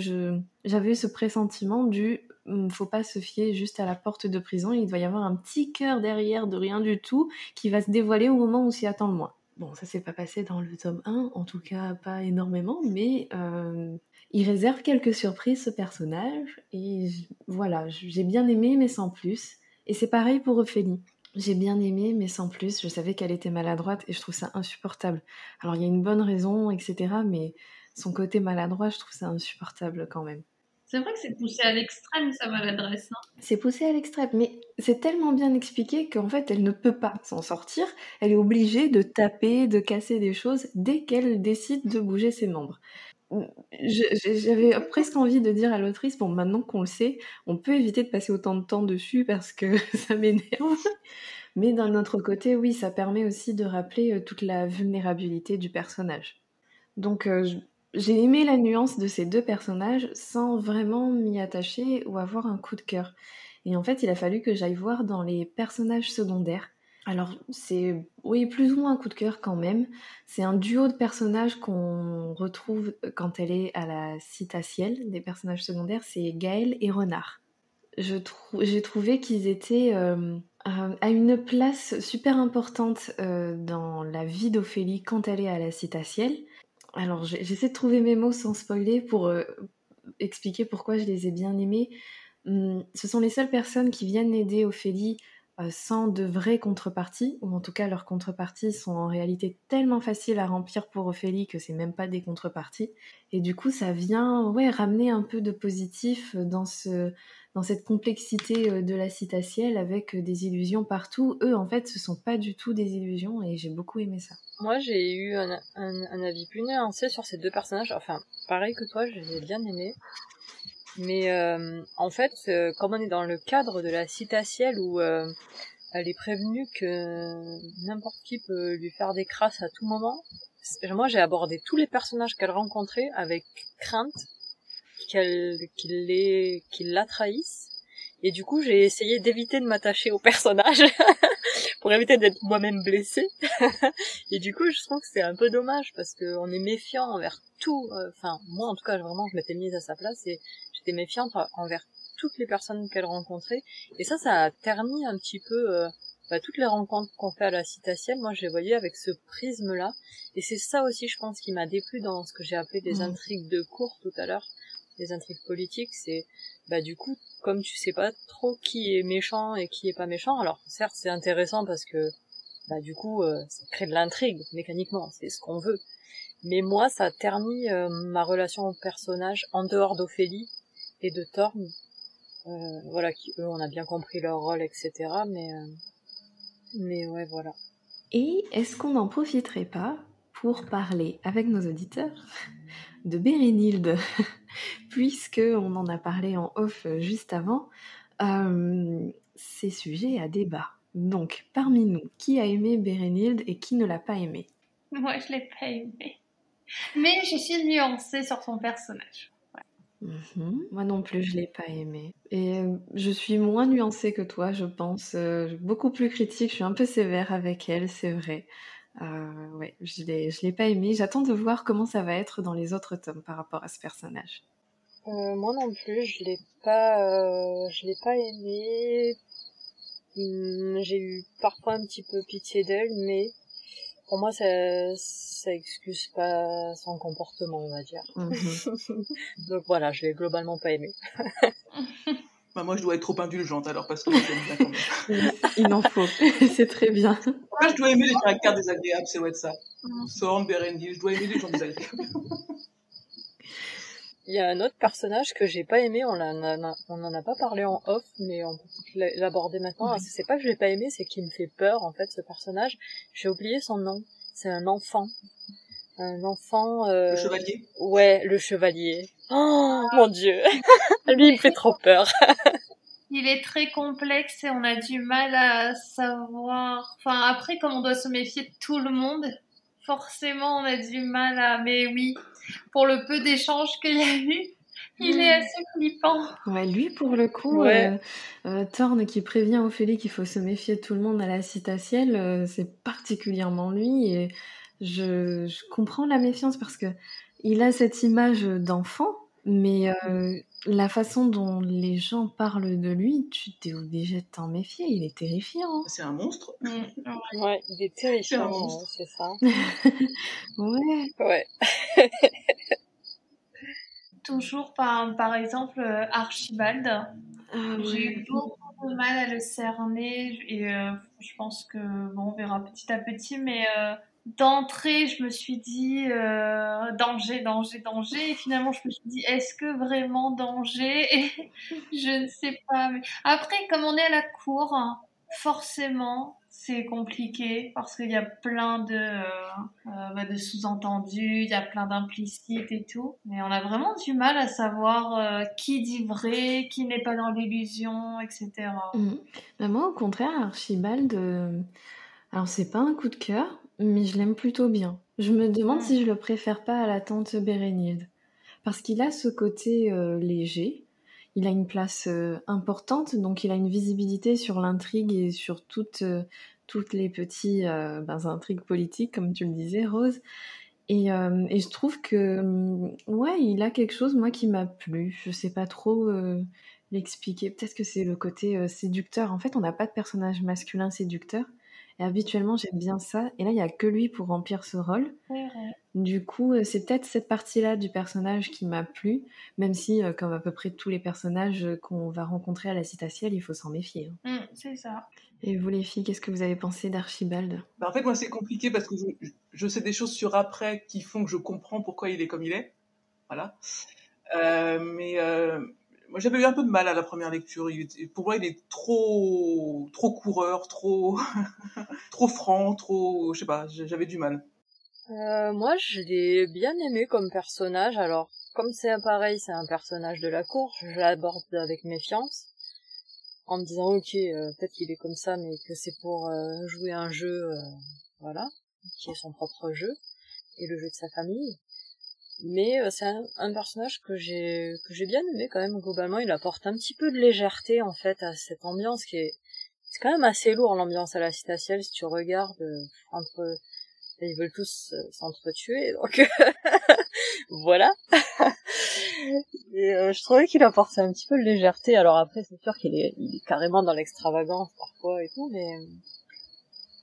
j'avais ce pressentiment du ne hum, faut pas se fier juste à la porte de prison, il doit y avoir un petit cœur derrière de rien du tout qui va se dévoiler au moment où s'y attend le moins. Bon, ça s'est pas passé dans le tome 1, en tout cas pas énormément, mais euh, il réserve quelques surprises ce personnage, et voilà, j'ai bien aimé, mais sans plus. Et c'est pareil pour Ophélie. J'ai bien aimé, mais sans plus. Je savais qu'elle était maladroite et je trouve ça insupportable. Alors il y a une bonne raison, etc. Mais son côté maladroit, je trouve ça insupportable quand même. C'est vrai que c'est poussé à l'extrême sa maladresse. Hein. c'est poussé à l'extrême, mais c'est tellement bien expliqué qu'en fait elle ne peut pas s'en sortir. Elle est obligée de taper, de casser des choses dès qu'elle décide de bouger ses membres. J'avais presque envie de dire à l'autrice, bon, maintenant qu'on le sait, on peut éviter de passer autant de temps dessus parce que ça m'énerve. Mais d'un autre côté, oui, ça permet aussi de rappeler euh, toute la vulnérabilité du personnage. Donc, euh, j'ai aimé la nuance de ces deux personnages sans vraiment m'y attacher ou avoir un coup de cœur. Et en fait, il a fallu que j'aille voir dans les personnages secondaires alors, c'est oui, plus ou moins un coup de cœur quand même. C'est un duo de personnages qu'on retrouve quand elle est à la citatielle des personnages secondaires, c'est Gaël et Renard. J'ai trouvé qu'ils étaient euh, à une place super importante euh, dans la vie d'Ophélie quand elle est à la citatielle. Alors, j'essaie de trouver mes mots sans spoiler pour euh, expliquer pourquoi je les ai bien aimés. Hum, ce sont les seules personnes qui viennent aider Ophélie euh, sans de vraies contreparties, ou en tout cas leurs contreparties sont en réalité tellement faciles à remplir pour Ophélie que c'est même pas des contreparties. Et du coup, ça vient ouais, ramener un peu de positif dans, ce, dans cette complexité euh, de la citacielle avec des illusions partout. Eux, en fait, ce sont pas du tout des illusions et j'ai beaucoup aimé ça. Moi, j'ai eu un, un, avis plus nuancé sur ces deux personnages. Enfin, pareil que toi, je les ai bien aimés. Mais euh, en fait, euh, comme on est dans le cadre de la citacielle où euh, elle est prévenue que n'importe qui peut lui faire des crasses à tout moment, moi j'ai abordé tous les personnages qu'elle rencontrait avec crainte qu'elle qu'il la trahisse. Et du coup, j'ai essayé d'éviter de m'attacher au personnage pour éviter d'être moi-même blessée. et du coup, je trouve que c'est un peu dommage parce qu'on est méfiant envers tout. Enfin, moi en tout cas, vraiment, je m'étais mise à sa place et j'étais méfiante envers toutes les personnes qu'elle rencontrait. Et ça, ça a terni un petit peu euh, bah, toutes les rencontres qu'on fait à la citatienne. Moi, je les voyais avec ce prisme-là. Et c'est ça aussi, je pense, qui m'a déplu dans ce que j'ai appelé des mmh. intrigues de cours tout à l'heure, des intrigues politiques. C'est, bah, du coup, comme tu sais pas trop qui est méchant et qui est pas méchant. Alors, certes, c'est intéressant parce que, bah, du coup, euh, ça crée de l'intrigue mécaniquement. C'est ce qu'on veut. Mais moi, ça a terni euh, ma relation au personnage en dehors d'Ophélie et de Thorn, euh, voilà, qui eux, on a bien compris leur rôle, etc. Mais, euh, mais ouais, voilà. Et est-ce qu'on n'en profiterait pas pour parler avec nos auditeurs? De Bérénilde, puisque on en a parlé en off juste avant, euh, c'est sujet à débat. Donc, parmi nous, qui a aimé Bérénilde et qui ne l'a pas aimé? Moi, je l'ai pas aimé. Mais je suis nuancée sur son personnage. Mhm. Moi non plus, je l'ai pas aimé. Et euh, je suis moins nuancée que toi, je pense. Euh, beaucoup plus critique, je suis un peu sévère avec elle, c'est vrai. Euh, ouais, je l'ai, je l'ai pas aimé. J'attends de voir comment ça va être dans les autres tomes par rapport à ce personnage. Euh, moi non plus, je l'ai pas, euh, je l'ai pas aimé. Hum, J'ai eu parfois un petit peu pitié d'elle, mais pour moi, ça, ça excuse pas son comportement, on va dire. Mhm. Donc voilà, je l'ai globalement pas aimé. Bah, moi, je dois être trop indulgente alors parce que j'aime bien quand même. Il en faut, c'est très bien. Moi, je dois aimer les caractères désagréables, c'est ouais ça. Sorn, Berendil, je dois aimer les gens désagréables. Il y a un autre personnage que j'ai pas aimé, on en a, on a pas parlé en off, mais on peut l'aborder maintenant. Oui. C'est pas que je l'ai pas aimé, c'est qu'il me fait peur, en fait, ce personnage. J'ai oublié son nom. C'est un enfant. Un enfant, euh... Le chevalier. Ouais, le chevalier. Oh, mon dieu. Lui, il me fait trop peur. Il est très complexe et on a du mal à savoir. Enfin, après, comme on doit se méfier de tout le monde, forcément, on a du mal à. Mais oui, pour le peu d'échanges qu'il y a eu, il est assez flippant. Ouais, lui, pour le coup, Ouais. euh, euh, Thorne qui prévient Ophélie qu'il faut se méfier de tout le monde à la euh, c'est particulièrement lui. Et je, je comprends la méfiance parce que il a cette image d'enfant, mais euh, la façon dont les gens parlent de lui, tu t'es obligé de t'en méfier. Il est terrifiant. hein. C'est un monstre. Mm. Ouais, il est terrifiant, C'est ouais, c'est ça. Ouais. Ouais. Toujours par, par exemple euh, Archibald. Ah J'ai eu beaucoup de mal à le cerner et euh, je pense que bon, on verra petit à petit, mais euh, d'entrée, je me suis dit euh, danger, danger, danger, et finalement, je me suis dit est-ce que vraiment danger? Je ne sais pas. Après, comme on est à la cour, hein, forcément, c'est compliqué parce qu'il y a plein de, euh, euh, bah, de sous-entendus, il y a plein d'implicites et tout. Mais on a vraiment du mal à savoir qui dit vrai, qui n'est pas dans l'illusion, etc. Mm. Bah, moi, au contraire, Archibald, alors c'est pas un coup de cœur, mais je l'aime plutôt bien. Je me demande Mm. si je le préfère pas à la tante Bérénild. Parce qu'il a ce côté euh, léger, il a une place euh, importante, donc il a une visibilité sur l'intrigue et sur toutes, euh, toutes les petites euh, ben, intrigues politiques, comme tu le disais, Rose. Et, et je trouve que, hum, ouais, il a quelque chose, moi, qui m'a plu. Je sais pas trop l'expliquer. Peut-être que c'est le côté séducteur. En fait, on n'a pas de personnage masculin séducteur. Et habituellement, j'aime bien ça. Et là, il n'y a que lui pour remplir ce rôle. Du coup, euh, c'est peut-être cette partie-là du personnage qui m'a plu, même si, euh, comme à peu près tous les personnages qu'on va rencontrer à la citacielle, il faut s'en méfier. hein. Mm, c'est ça. Et vous, les filles, qu'est-ce que vous avez pensé d'Archibald? Bah, en fait, moi, c'est compliqué parce que je, je sais des choses sur après qui font que je comprends pourquoi il est comme il est. Voilà. Euh, mais euh, moi, j'avais eu un peu de mal à la première lecture. Pour moi, il est trop, trop coureur, trop, trop franc, trop, je sais pas, j'avais du mal. Euh, moi, je l'ai bien aimé comme personnage. Alors, comme c'est pareil, c'est un personnage de la cour, je l'aborde avec méfiance, en me disant, ok, euh, peut-être qu'il est comme ça, mais que c'est pour euh, jouer un jeu, voilà, qui est son propre jeu, et le jeu de sa famille. Mais euh, c'est un, un personnage que j'ai que j'ai bien aimé quand même globalement. Il apporte un petit peu de légèreté en fait à cette ambiance qui est c'est quand même assez lourd l'ambiance à la citatielle si tu regardes euh, entre ils veulent tous euh, s'entretuer, donc voilà. Et euh, je trouvais qu'il apportait un petit peu de légèreté. Alors après, c'est sûr qu'il est, il est carrément dans l'extravagance parfois et tout, mais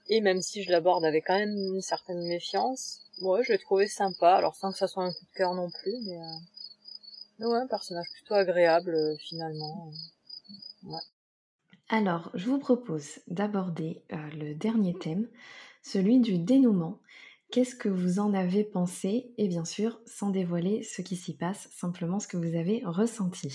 et même si je l'aborde avec quand même une certaine méfiance, ouais, je l'ai trouvé sympa. Alors sans que ça soit un coup de cœur non plus, mais, euh... ouais, un personnage plutôt agréable euh, finalement. Alors, je vous propose d'aborder euh, le dernier thème, celui du dénouement. Qu'est-ce que vous en avez pensé? Et bien sûr, sans dévoiler ce qui s'y passe, simplement ce que vous avez ressenti.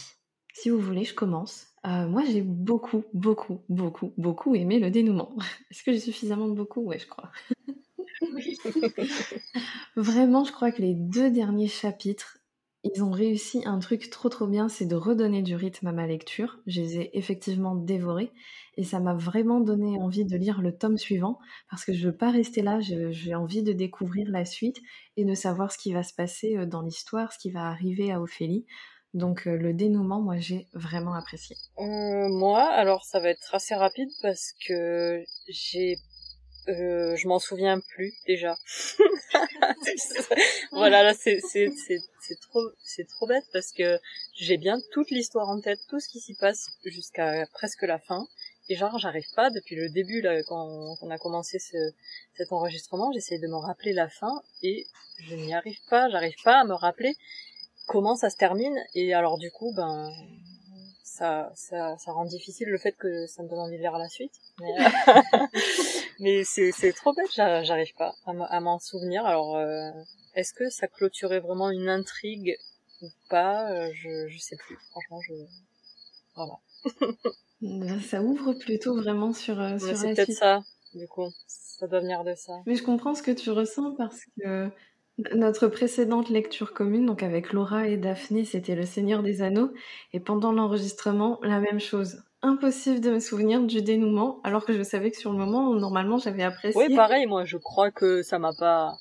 Si vous voulez, je commence. Moi, j'ai beaucoup, beaucoup, beaucoup, beaucoup aimé le dénouement. Est-ce que j'ai suffisamment de beaucoup? Ouais, je crois. Vraiment, je crois que les deux derniers chapitres, ils ont réussi un truc trop trop bien, c'est de redonner du rythme à ma lecture. Je les ai effectivement dévorés et ça m'a vraiment donné envie de lire le tome suivant parce que je veux pas rester là, j'ai envie de découvrir la suite et de savoir ce qui va se passer euh, dans l'histoire, ce qui va arriver à Ophélie. Donc euh, le dénouement, moi j'ai vraiment apprécié. Euh, moi, alors ça va être assez rapide parce que j'ai, euh, je m'en souviens plus déjà. voilà, là c'est c'est c'est c'est trop, c'est trop bête parce que j'ai bien toute l'histoire en tête, tout ce qui s'y passe jusqu'à presque la fin. Et genre, j'arrive pas, depuis le début, là, quand on a commencé ce, cet enregistrement, j'essaie de me rappeler la fin, et je n'y arrive pas, j'arrive pas à me rappeler comment ça se termine, et alors du coup, ben, ça, ça, ça rend difficile le fait que ça me donne envie de lire la suite. Mais, c'est, c'est trop bête, j'arrive pas à m'en souvenir. Alors, euh, est-ce que ça clôturait vraiment une intrigue ou pas? Je, je sais plus. Franchement, je... Voilà. ça ouvre plutôt vraiment sur, euh, sur C'est peut-être ça, du coup. Ça doit venir de ça. Mais je comprends ce que tu ressens parce que notre précédente lecture commune, donc avec Laura et Daphné, c'était Le Seigneur des Anneaux. Et pendant l'enregistrement, la même chose. Impossible de me souvenir du dénouement, alors que je savais que sur le moment, normalement, j'avais apprécié. Oui, pareil, moi, je crois que ça m'a pas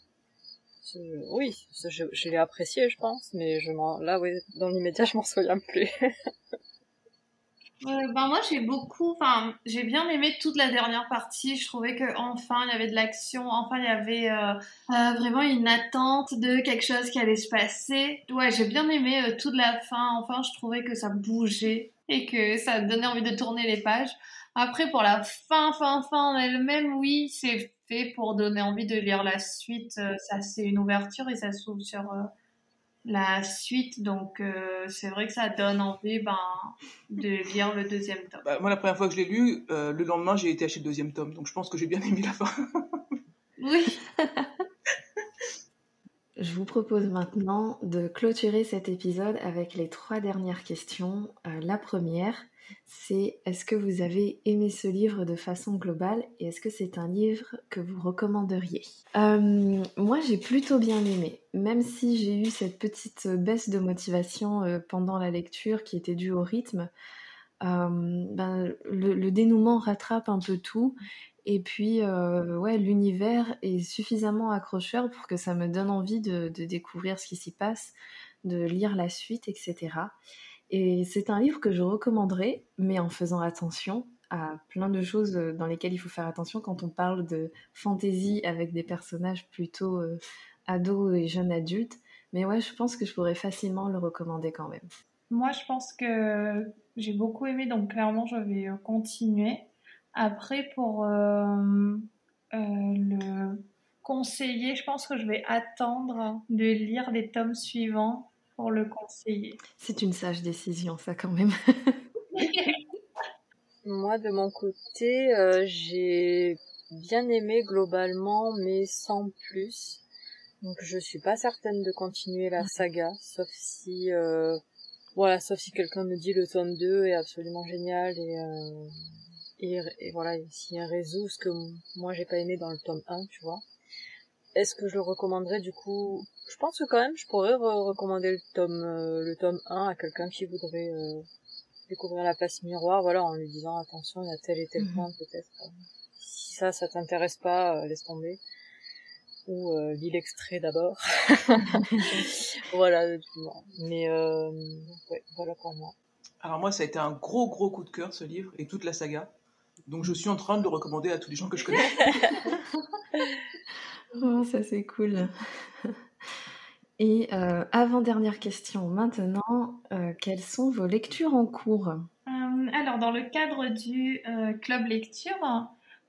oui, je, l'ai apprécié, je pense, mais je là, oui, dans l'immédiat, je m'en souviens plus. Ben moi j'ai beaucoup, enfin j'ai bien aimé toute la dernière partie. Je trouvais que enfin il y avait de l'action, enfin il y avait euh, euh, vraiment une attente de quelque chose qui allait se passer. Ouais, j'ai bien aimé euh, toute la fin. Enfin je trouvais que ça bougeait et que ça donnait envie de tourner les pages. Après pour la fin, fin, fin en elle-même, oui c'est fait pour donner envie de lire la suite. Euh, ça, c'est une ouverture et ça s'ouvre sur euh, la suite. Donc, euh, c'est vrai que ça donne envie ben, de lire le deuxième tome. Bah, moi, la première fois que je l'ai lu, le lendemain, j'ai été acheter le deuxième tome. Donc, je pense que j'ai bien aimé la fin. oui. Je vous propose maintenant de clôturer cet épisode avec les trois dernières questions. la première, c'est est-ce que vous avez aimé ce livre de façon globale et est-ce que c'est un livre que vous recommanderiez euh, Moi j'ai plutôt bien aimé, même si j'ai eu cette petite baisse de motivation euh, pendant la lecture qui était due au rythme. Euh, ben, le, dénouement rattrape un peu tout et puis l'univers est suffisamment accrocheur pour que ça me donne envie de découvrir ce qui s'y passe, de lire la suite, etc. Et c'est un livre que je recommanderais, mais en faisant attention à plein de choses euh, dans lesquelles il faut faire attention quand on parle de fantasy avec des personnages plutôt euh, ados et jeunes adultes. Mais ouais, je pense que je pourrais facilement le recommander quand même. Moi, je pense que j'ai beaucoup aimé, donc clairement, je vais euh, continuer. Après, pour le conseiller, je pense que je vais attendre de lire les tomes suivants pour le conseiller. C'est une sage décision, ça quand même. Moi, de mon côté, euh, j'ai bien aimé globalement, mais sans plus. Donc, je suis pas certaine de continuer la saga, sauf si, euh, voilà, sauf si quelqu'un me dit le tome 2 est absolument génial et, euh, et, et, voilà, s'il résout ce que moi j'ai pas aimé dans le tome 1, tu vois. Est-ce que je le recommanderais du coup? Je pense que quand même je pourrais recommander le tome euh, le tome 1 à quelqu'un qui voudrait euh, découvrir la place miroir, voilà, en lui disant attention, il y a tel et tel mhm. point peut-être. Si ça, ça t'intéresse pas, euh, laisse tomber. Ou lis l'extrait d'abord. voilà, mais ouais, voilà pour moi. Alors moi, ça a été un gros gros coup de cœur ce livre et toute la saga. Donc je suis en train de le recommander à tous les gens que je connais. Oh, ça c'est cool. Et euh, avant-dernière question maintenant, euh, quelles sont vos lectures en cours? Euh, Alors, dans le cadre du club lecture,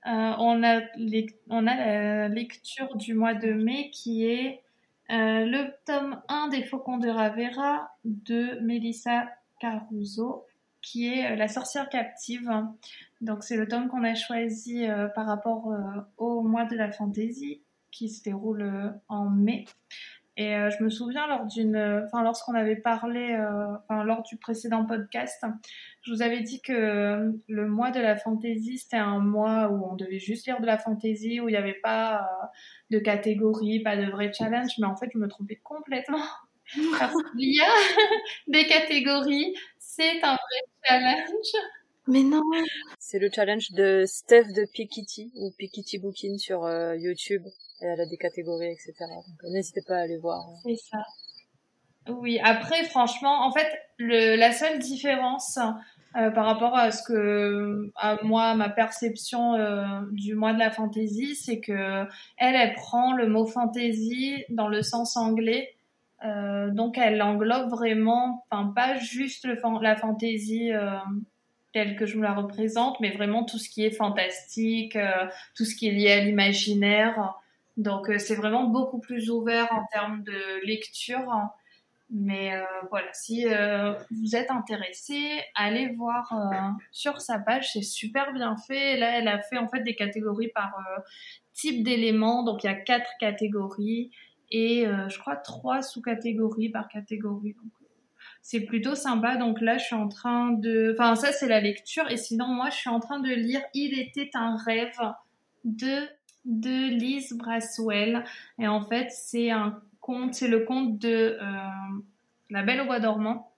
on, a on a la lecture du mois de mai qui est le tome 1 des Faucons de Ravera de Melissa Caruso, qui est La sorcière captive. Donc, c'est le tome qu'on a choisi par rapport au mois de la fantaisie qui se déroule euh, en mai. Et euh, je me souviens lors d'une, enfin lorsqu'on avait parlé, euh, enfin lors du précédent podcast, je vous avais dit que le mois de la fantaisie c'était un mois où on devait juste lire de la fantaisie, où il n'y avait pas de catégorie, pas de vrai challenge. Mais en fait, je me trompais complètement parce qu'il y a des catégories. C'est un vrai challenge. Mais non. C'est le challenge de Steph de Pikiti ou Pikiti Booking sur YouTube elle a des catégories, etc. Donc n'hésitez pas à aller voir. C'est ça. Oui, après, franchement, en fait, le, la seule différence euh, par rapport à ce que, à moi, ma perception euh, du mois de la fantaisie, c'est que elle, elle prend le mot fantaisie dans le sens anglais donc elle englobe vraiment, enfin pas juste le, la fantaisie que je me la représente, mais vraiment tout ce qui est fantastique, tout ce qui est lié à l'imaginaire. Donc c'est vraiment beaucoup plus ouvert en termes de lecture. Mais euh, voilà, si euh, vous êtes intéressé, allez voir euh, sur sa page, c'est super bien fait. Là, elle a fait en fait des catégories par type d'éléments, donc il y a quatre catégories et je crois trois sous-catégories par catégorie. C'est plutôt sympa. Donc là, je suis en train de, enfin ça c'est la lecture. Et sinon moi je suis en train de lire Il était un rêve de de Lise Braswell. Et en fait c'est un c'est le conte de euh, La Belle au bois dormant,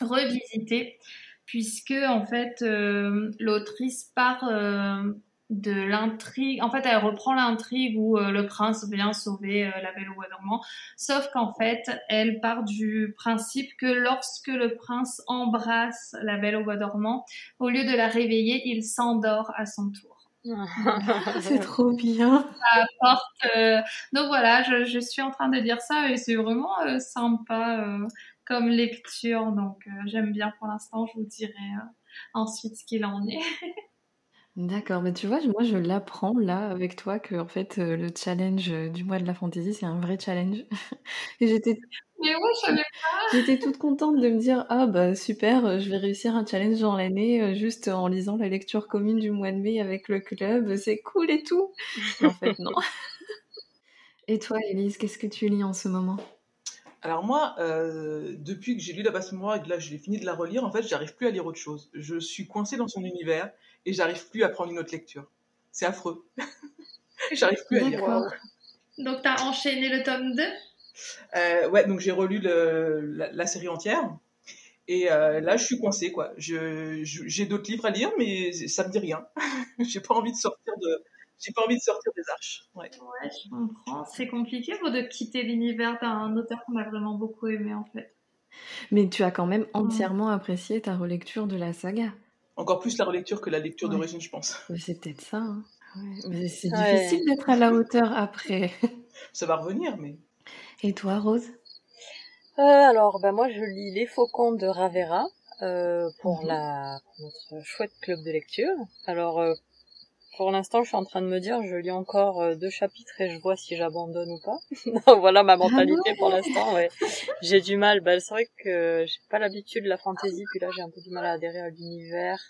revisité, puisque en fait euh, l'autrice part euh, de l'intrigue. En fait, elle reprend l'intrigue où le prince vient sauver la Belle au bois dormant, sauf qu'en fait, elle part du principe que lorsque le prince embrasse la Belle au bois dormant, au lieu de la réveiller, il s'endort à son tour. c'est trop bien. Euh, donc voilà, je, suis en train de dire ça et c'est vraiment euh, sympa euh, comme lecture. Donc j'aime bien pour l'instant. Je vous dirai ensuite ce qu'il en est. D'accord, mais tu vois, moi je l'apprends là avec toi que en fait le challenge du mois de la fantaisie c'est un vrai challenge. et j'étais mais moi, je savais pas. J'étais toute contente de me dire ah bah super, je vais réussir un challenge dans l'année euh, juste en lisant la lecture commune du mois de mai avec le club, c'est cool et tout. en fait non. et toi, Elise, qu'est-ce que tu lis en ce moment? Alors moi, euh, depuis que j'ai lu La Basse Mémoire et que là j'ai fini de la relire, en fait, j'arrive plus à lire autre chose. Je suis coincée dans son univers et j'arrive plus à prendre une autre lecture. C'est affreux. j'arrive plus à lire. Donc tu as enchaîné le tome 2 euh, ouais, donc j'ai relu la, série entière. Et euh, là, je suis coincée, quoi. j'ai d'autres livres à lire, mais ça me dit rien. j'ai pas envie de sortir de, j'ai pas envie de sortir des arches. Ouais, ouais je comprends. C'est compliqué vous, de quitter l'univers d'un auteur qu'on a vraiment beaucoup aimé, en fait. Mais tu as quand même entièrement apprécié ta relecture de la saga. Encore plus la relecture que la lecture d'origine, je pense. C'est peut-être ça. Hein. Mais c'est difficile d'être à la hauteur après. ça va revenir, mais. Et toi, Rose? Euh, Alors, ben moi, je lis Les Faucons de Ravera euh, pour, mhm. la, notre chouette club de lecture. Alors, euh, pour l'instant, je suis en train de me dire, je lis encore deux chapitres et je vois si j'abandonne ou pas. voilà ma mentalité ah pour l'instant. Ouais. J'ai du mal. Ben, c'est vrai que j'ai pas l'habitude de la fantaisie, puis là, j'ai un peu du mal à adhérer à l'univers.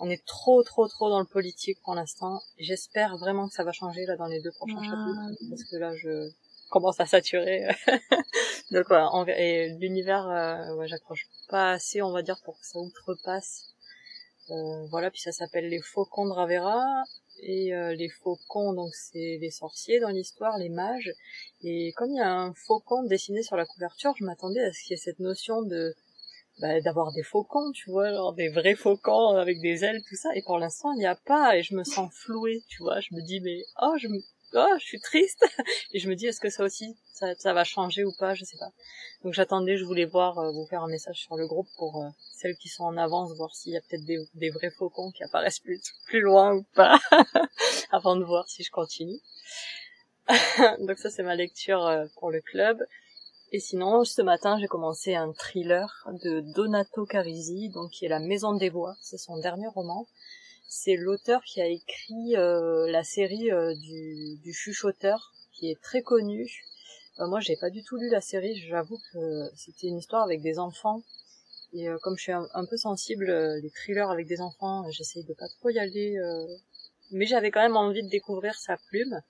On est trop, trop, trop dans le politique pour l'instant. J'espère vraiment que ça va changer là dans les deux prochains ah chapitres, parce que là, je commence à saturer. Donc voilà, et l'univers, euh, ouais, j'accroche pas assez, on va dire, pour que ça outrepasse. Euh, voilà, puis ça s'appelle les faucons de Ravera. Et euh, les faucons, donc c'est les sorciers dans l'histoire, les mages. Et comme il y a un faucon dessiné sur la couverture, je m'attendais à ce qu'il y ait cette notion de bah, d'avoir des faucons, tu vois, genre des vrais faucons avec des ailes, tout ça. Et pour l'instant, il n'y a pas, et je me sens flouée, tu vois. Je me dis, mais oh, je oh, je suis triste. Et je me dis, est-ce que ça aussi, ça, ça, va changer ou pas, je sais pas. Donc j'attendais, je voulais voir, euh, vous faire un message sur le groupe pour euh, celles qui sont en avance, voir s'il y a peut-être des, des, vrais faucons qui apparaissent plus, plus loin ou pas, avant de voir si je continue. Donc ça, c'est ma lecture euh, pour le club. Et sinon, ce matin, j'ai commencé un thriller de Donato Carisi, donc qui est La Maison des Voix. C'est son dernier roman c'est l'auteur qui a écrit euh, la série euh, du, du chuchoteur, qui est très connu. Euh, moi, j'ai pas du tout lu la série. J'avoue que c'était une histoire avec des enfants. Et comme je suis un, peu sensible, les thrillers avec des enfants, j'essaye de pas trop y aller. Mais j'avais quand même envie de découvrir sa plume.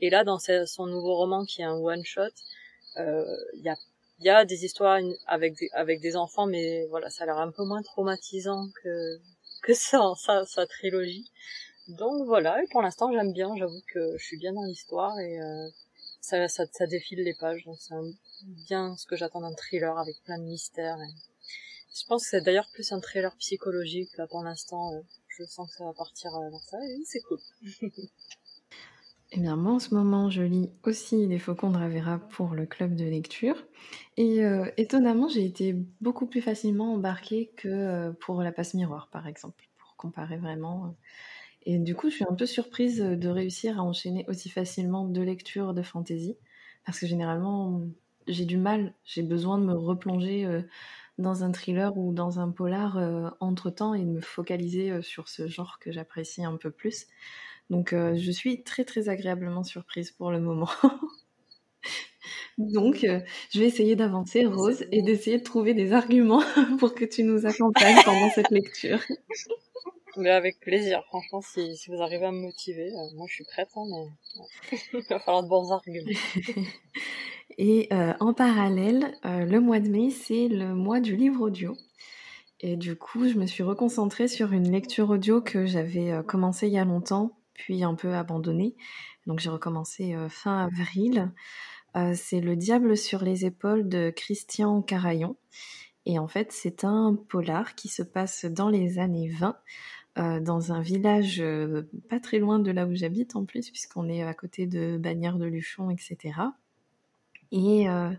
Et là, dans son nouveau roman, qui est un one shot, il y a y a des histoires avec des, avec des enfants, mais voilà, ça a l'air un peu moins traumatisant que que ça, sa, sa trilogie. Donc voilà, et pour l'instant j'aime bien, j'avoue que je suis bien dans l'histoire et euh, ça, ça, ça, défile les pages, donc c'est bien ce que j'attends d'un thriller avec plein de mystères. Je pense que c'est d'ailleurs plus un thriller psychologique, là pour l'instant, euh, je sens que ça va partir vers ça, et c'est cool. Eh moi, en ce moment, je lis aussi Les Faucons de Ravera pour le club de lecture. Et euh, étonnamment, j'ai été beaucoup plus facilement embarquée que euh, pour La Passe Miroir, par exemple, pour comparer vraiment. Et du coup, je suis un peu surprise de réussir à enchaîner aussi facilement deux lectures de fantasy. Parce que généralement, j'ai du mal, j'ai besoin de me replonger dans un thriller ou dans un polar entre-temps et de me focaliser sur ce genre que j'apprécie un peu plus. Donc je suis très très agréablement surprise pour le moment. Donc, je vais essayer d'avancer, Rose, et d'essayer de trouver des arguments pour que tu nous accompagnes pendant cette lecture. Mais avec plaisir, franchement, si, vous arrivez à me motiver, euh, moi je suis prête, hein, mais il va falloir de bons arguments. Et euh, en parallèle, euh, le mois de mai, c'est le mois du livre audio. Et du coup, je me suis reconcentrée sur une lecture audio que j'avais commencé il y a longtemps, puis un peu abandonnée. Donc j'ai recommencé fin avril. c'est Le Diable sur les épaules de Christian Carayon. Et en fait, c'est un polar qui se passe dans les années 20 euh, dans un village euh, pas très loin de là où j'habite en plus, puisqu'on est à côté de Bagnères de Luchon, etc. Et euh,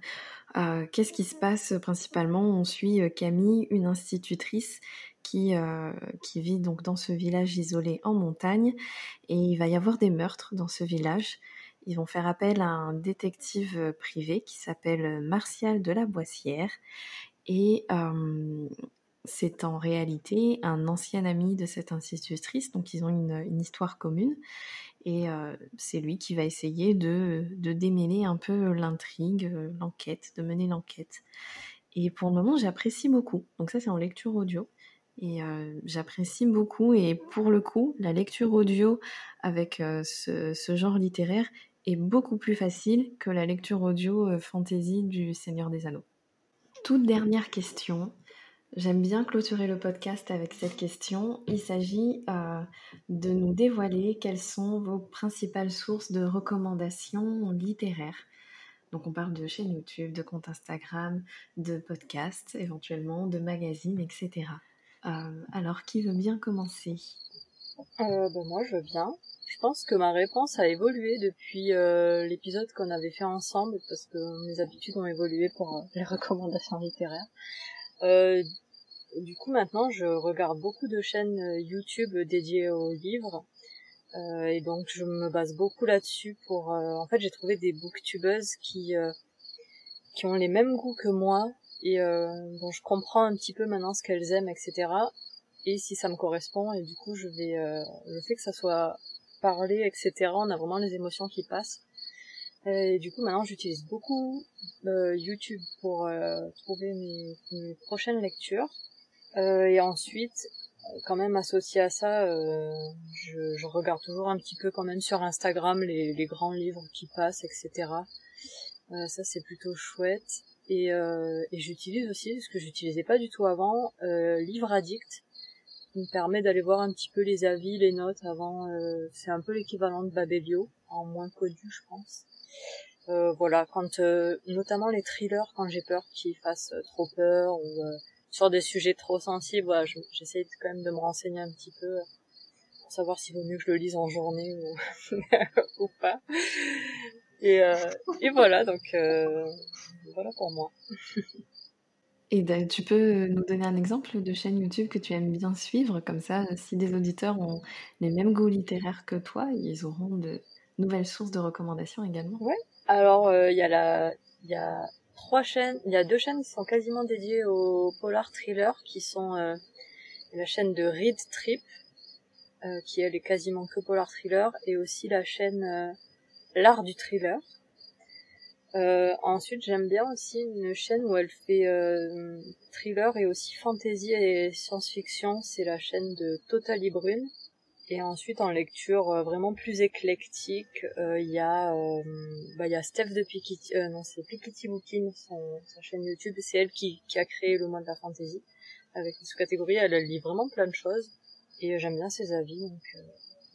qu'est-ce qui se passe principalement? On suit Camille, une institutrice qui, qui vit donc dans ce village isolé en montagne, et il va y avoir des meurtres dans ce village. Ils vont faire appel à un détective privé qui s'appelle Martial de la Boissière. Et c'est en réalité un ancien ami de cette institutrice, donc ils ont une, histoire commune. Et euh, c'est lui qui va essayer de, démêler un peu l'intrigue, euh, l'enquête, de mener l'enquête. Et pour le moment, j'apprécie beaucoup. Donc ça, c'est en lecture audio. Et euh, j'apprécie beaucoup. Et pour le coup, la lecture audio avec ce, ce, genre littéraire est beaucoup plus facile que la lecture audio fantasy du Seigneur des Anneaux. Toute dernière question. J'aime bien clôturer le podcast avec cette question. Il s'agit euh, de nous dévoiler quelles sont vos principales sources de recommandations littéraires. Donc on parle de chaînes YouTube, de comptes Instagram, de podcasts éventuellement, de magazines, etc. Euh, alors qui veut bien commencer? Euh, ben Moi je veux bien. Je pense que ma réponse a évolué depuis l'épisode qu'on avait fait ensemble parce que mes habitudes ont évolué pour les recommandations littéraires. Euh, du coup, maintenant, je regarde beaucoup de chaînes euh, YouTube dédiées aux livres. Euh, et donc, je me base beaucoup là-dessus pour... Euh, en fait, j'ai trouvé des booktubeuses qui, qui ont les mêmes goûts que moi et dont je comprends un petit peu maintenant ce qu'elles aiment, etc. Et si ça me correspond, et du coup, je vais... le fait que ça soit parlé, etc., on a vraiment les émotions qui passent. Et du coup, maintenant, j'utilise beaucoup YouTube pour trouver mes, prochaines lectures. Euh, et ensuite, quand même associé à ça, euh, je, je, regarde toujours un petit peu quand même sur Instagram les, les grands livres qui passent, etc. Euh, ça c'est plutôt chouette. Et, euh, et j'utilise aussi, ce que j'utilisais pas du tout avant, euh, Livre Addict, qui me permet d'aller voir un petit peu les avis, les notes avant. Euh, c'est un peu l'équivalent de Babelio, en moins connu je pense. voilà, quand notamment les thrillers, quand j'ai peur qu'ils fassent trop peur ou sur des sujets trop sensibles, voilà, j'essaie quand même de me renseigner un petit peu pour savoir s'il vaut mieux que je le lise en journée ou, ou pas. Et, euh, et voilà, donc euh, voilà pour moi. Et tu peux nous donner un exemple de chaîne YouTube que tu aimes bien suivre, comme ça, si des auditeurs ont les mêmes goûts littéraires que toi, ils auront de nouvelles sources de recommandations également. Ouais. Alors euh, il y a la, il y a trois chaînes, il y a deux chaînes qui sont quasiment dédiées au polar thriller, qui sont euh, la chaîne de Read Trip, euh, qui elle est quasiment que polar thriller, et aussi la chaîne euh, L'art du thriller. ensuite, j'aime bien aussi une chaîne où elle fait thriller et aussi fantasy et science-fiction, c'est la chaîne de Totally Brune et ensuite en lecture euh, vraiment plus éclectique, euh, il y a euh, bah, il y a Steph de Piketty, non c'est Piketty Bookin, son, sa chaîne YouTube, c'est elle qui, qui a créé le mois de la fantasy avec une sous-catégorie, elle, lit vraiment plein de choses et j'aime bien ses avis donc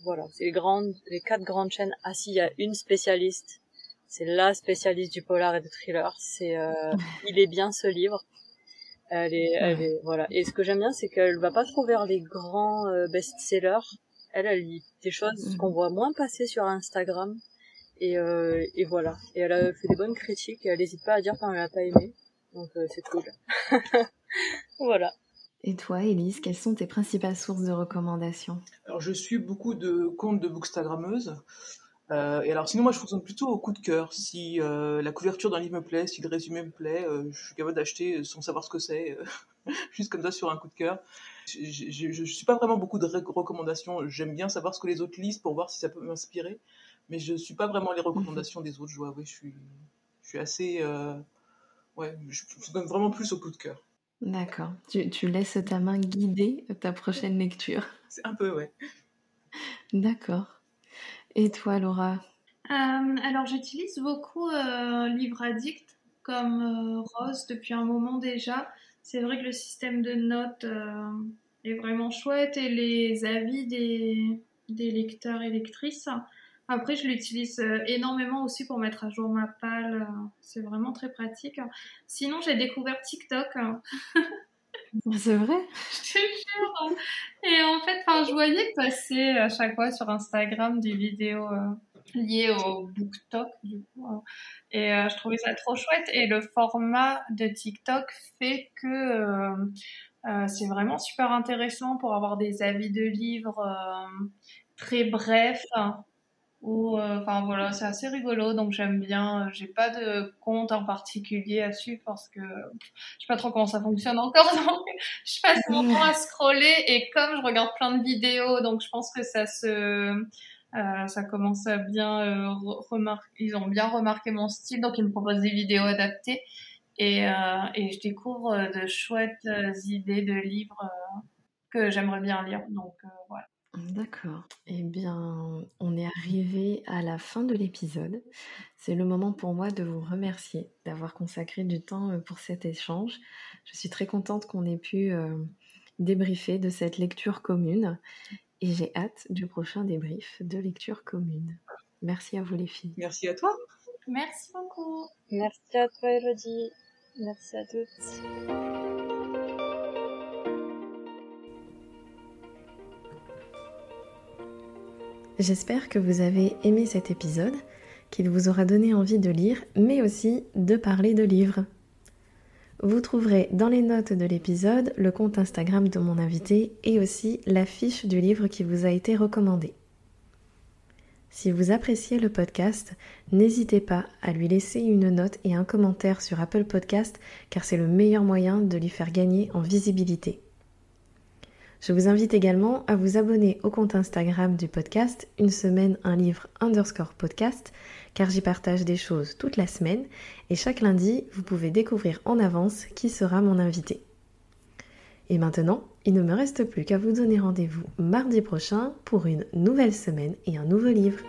voilà, c'est les grandes les quatre grandes chaînes. Ah si, il y a une spécialiste, c'est la spécialiste du polar et du thriller, c'est il est bien ce livre. Elle est, elle est, voilà. Et ce que j'aime bien, c'est qu'elle va pas trop vers les grands best-sellers elle, elle lit des choses mhm. qu'on voit moins passer sur Instagram. Et, euh, et voilà. Et elle a fait des bonnes critiques et elle n'hésite pas à dire quand elle n'a pas aimé. Donc euh, c'est cool. voilà. Et toi, Elise, quelles sont tes principales sources de recommandations? Alors, je suis beaucoup de comptes de bookstagrammeuses. Euh, et alors sinon moi je fonctionne plutôt au coup de cœur. Si euh, la couverture d'un livre me plaît, si le résumé me plaît, euh, je suis capable d'acheter sans savoir ce que c'est, juste comme ça sur un coup de cœur. Je ne suis pas vraiment beaucoup de recommandations. J'aime bien savoir ce que les autres lisent pour voir si ça peut m'inspirer, mais je suis pas vraiment les recommandations des autres. Je dois avouer, je suis, je suis assez, ouais, je fonctionne vraiment plus au coup de cœur. D'accord. Tu, tu laisses ta main guider ta prochaine lecture. C'est un peu ouais. D'accord. Et toi, Laura? Euh, Alors, j'utilise beaucoup euh, Livre Addict comme euh, Rose depuis un moment déjà. C'est vrai que le système de notes est vraiment chouette et les avis des, des lecteurs et lectrices. Après, je l'utilise énormément aussi pour mettre à jour ma palle. C'est vraiment très pratique. Sinon, j'ai découvert TikTok. C'est vrai Je te jure. Et en fait, enfin, je voyais passer à chaque fois sur Instagram des vidéos euh, liées au BookTok, du coup. Hein. Et euh, je trouvais ça trop chouette. Et le format de TikTok fait que euh, c'est vraiment super intéressant pour avoir des avis de livres très brefs ou euh, enfin voilà c'est assez rigolo donc j'aime bien. Euh, j'ai pas de compte en particulier à suivre parce que je sais pas trop comment ça fonctionne encore donc je passe mon temps à scroller. Et comme je regarde plein de vidéos donc je pense que ça se euh, ça commence à bien euh, remarquer ils ont bien remarqué mon style donc ils me proposent des vidéos adaptées. Et, et je découvre de chouettes idées de livres que j'aimerais bien lire donc voilà D'accord. Eh bien, on est arrivé à la fin de l'épisode. C'est le moment pour moi de vous remercier d'avoir consacré du temps euh, pour cet échange. Je suis très contente qu'on ait pu euh, débriefer de cette lecture commune et j'ai hâte du prochain débrief de lecture commune. Merci à vous les filles. Merci à toi. Merci beaucoup. Merci à toi Elodie. Merci à toutes. J'espère que vous avez aimé cet épisode, qu'il vous aura donné envie de lire, mais aussi de parler de livres. Vous trouverez dans les notes de l'épisode le compte Instagram de mon invité et aussi l'affiche du livre qui vous a été recommandé. Si vous appréciez le podcast, n'hésitez pas à lui laisser une note et un commentaire sur Apple Podcast car c'est le meilleur moyen de lui faire gagner en visibilité. Je vous invite également à vous abonner au compte Instagram du podcast Une semaine, un livre underscore podcast, car j'y partage des choses toute la semaine et chaque lundi, vous pouvez découvrir en avance qui sera mon invité. Et maintenant, il ne me reste plus qu'à vous donner rendez-vous mardi prochain pour une nouvelle semaine et un nouveau livre.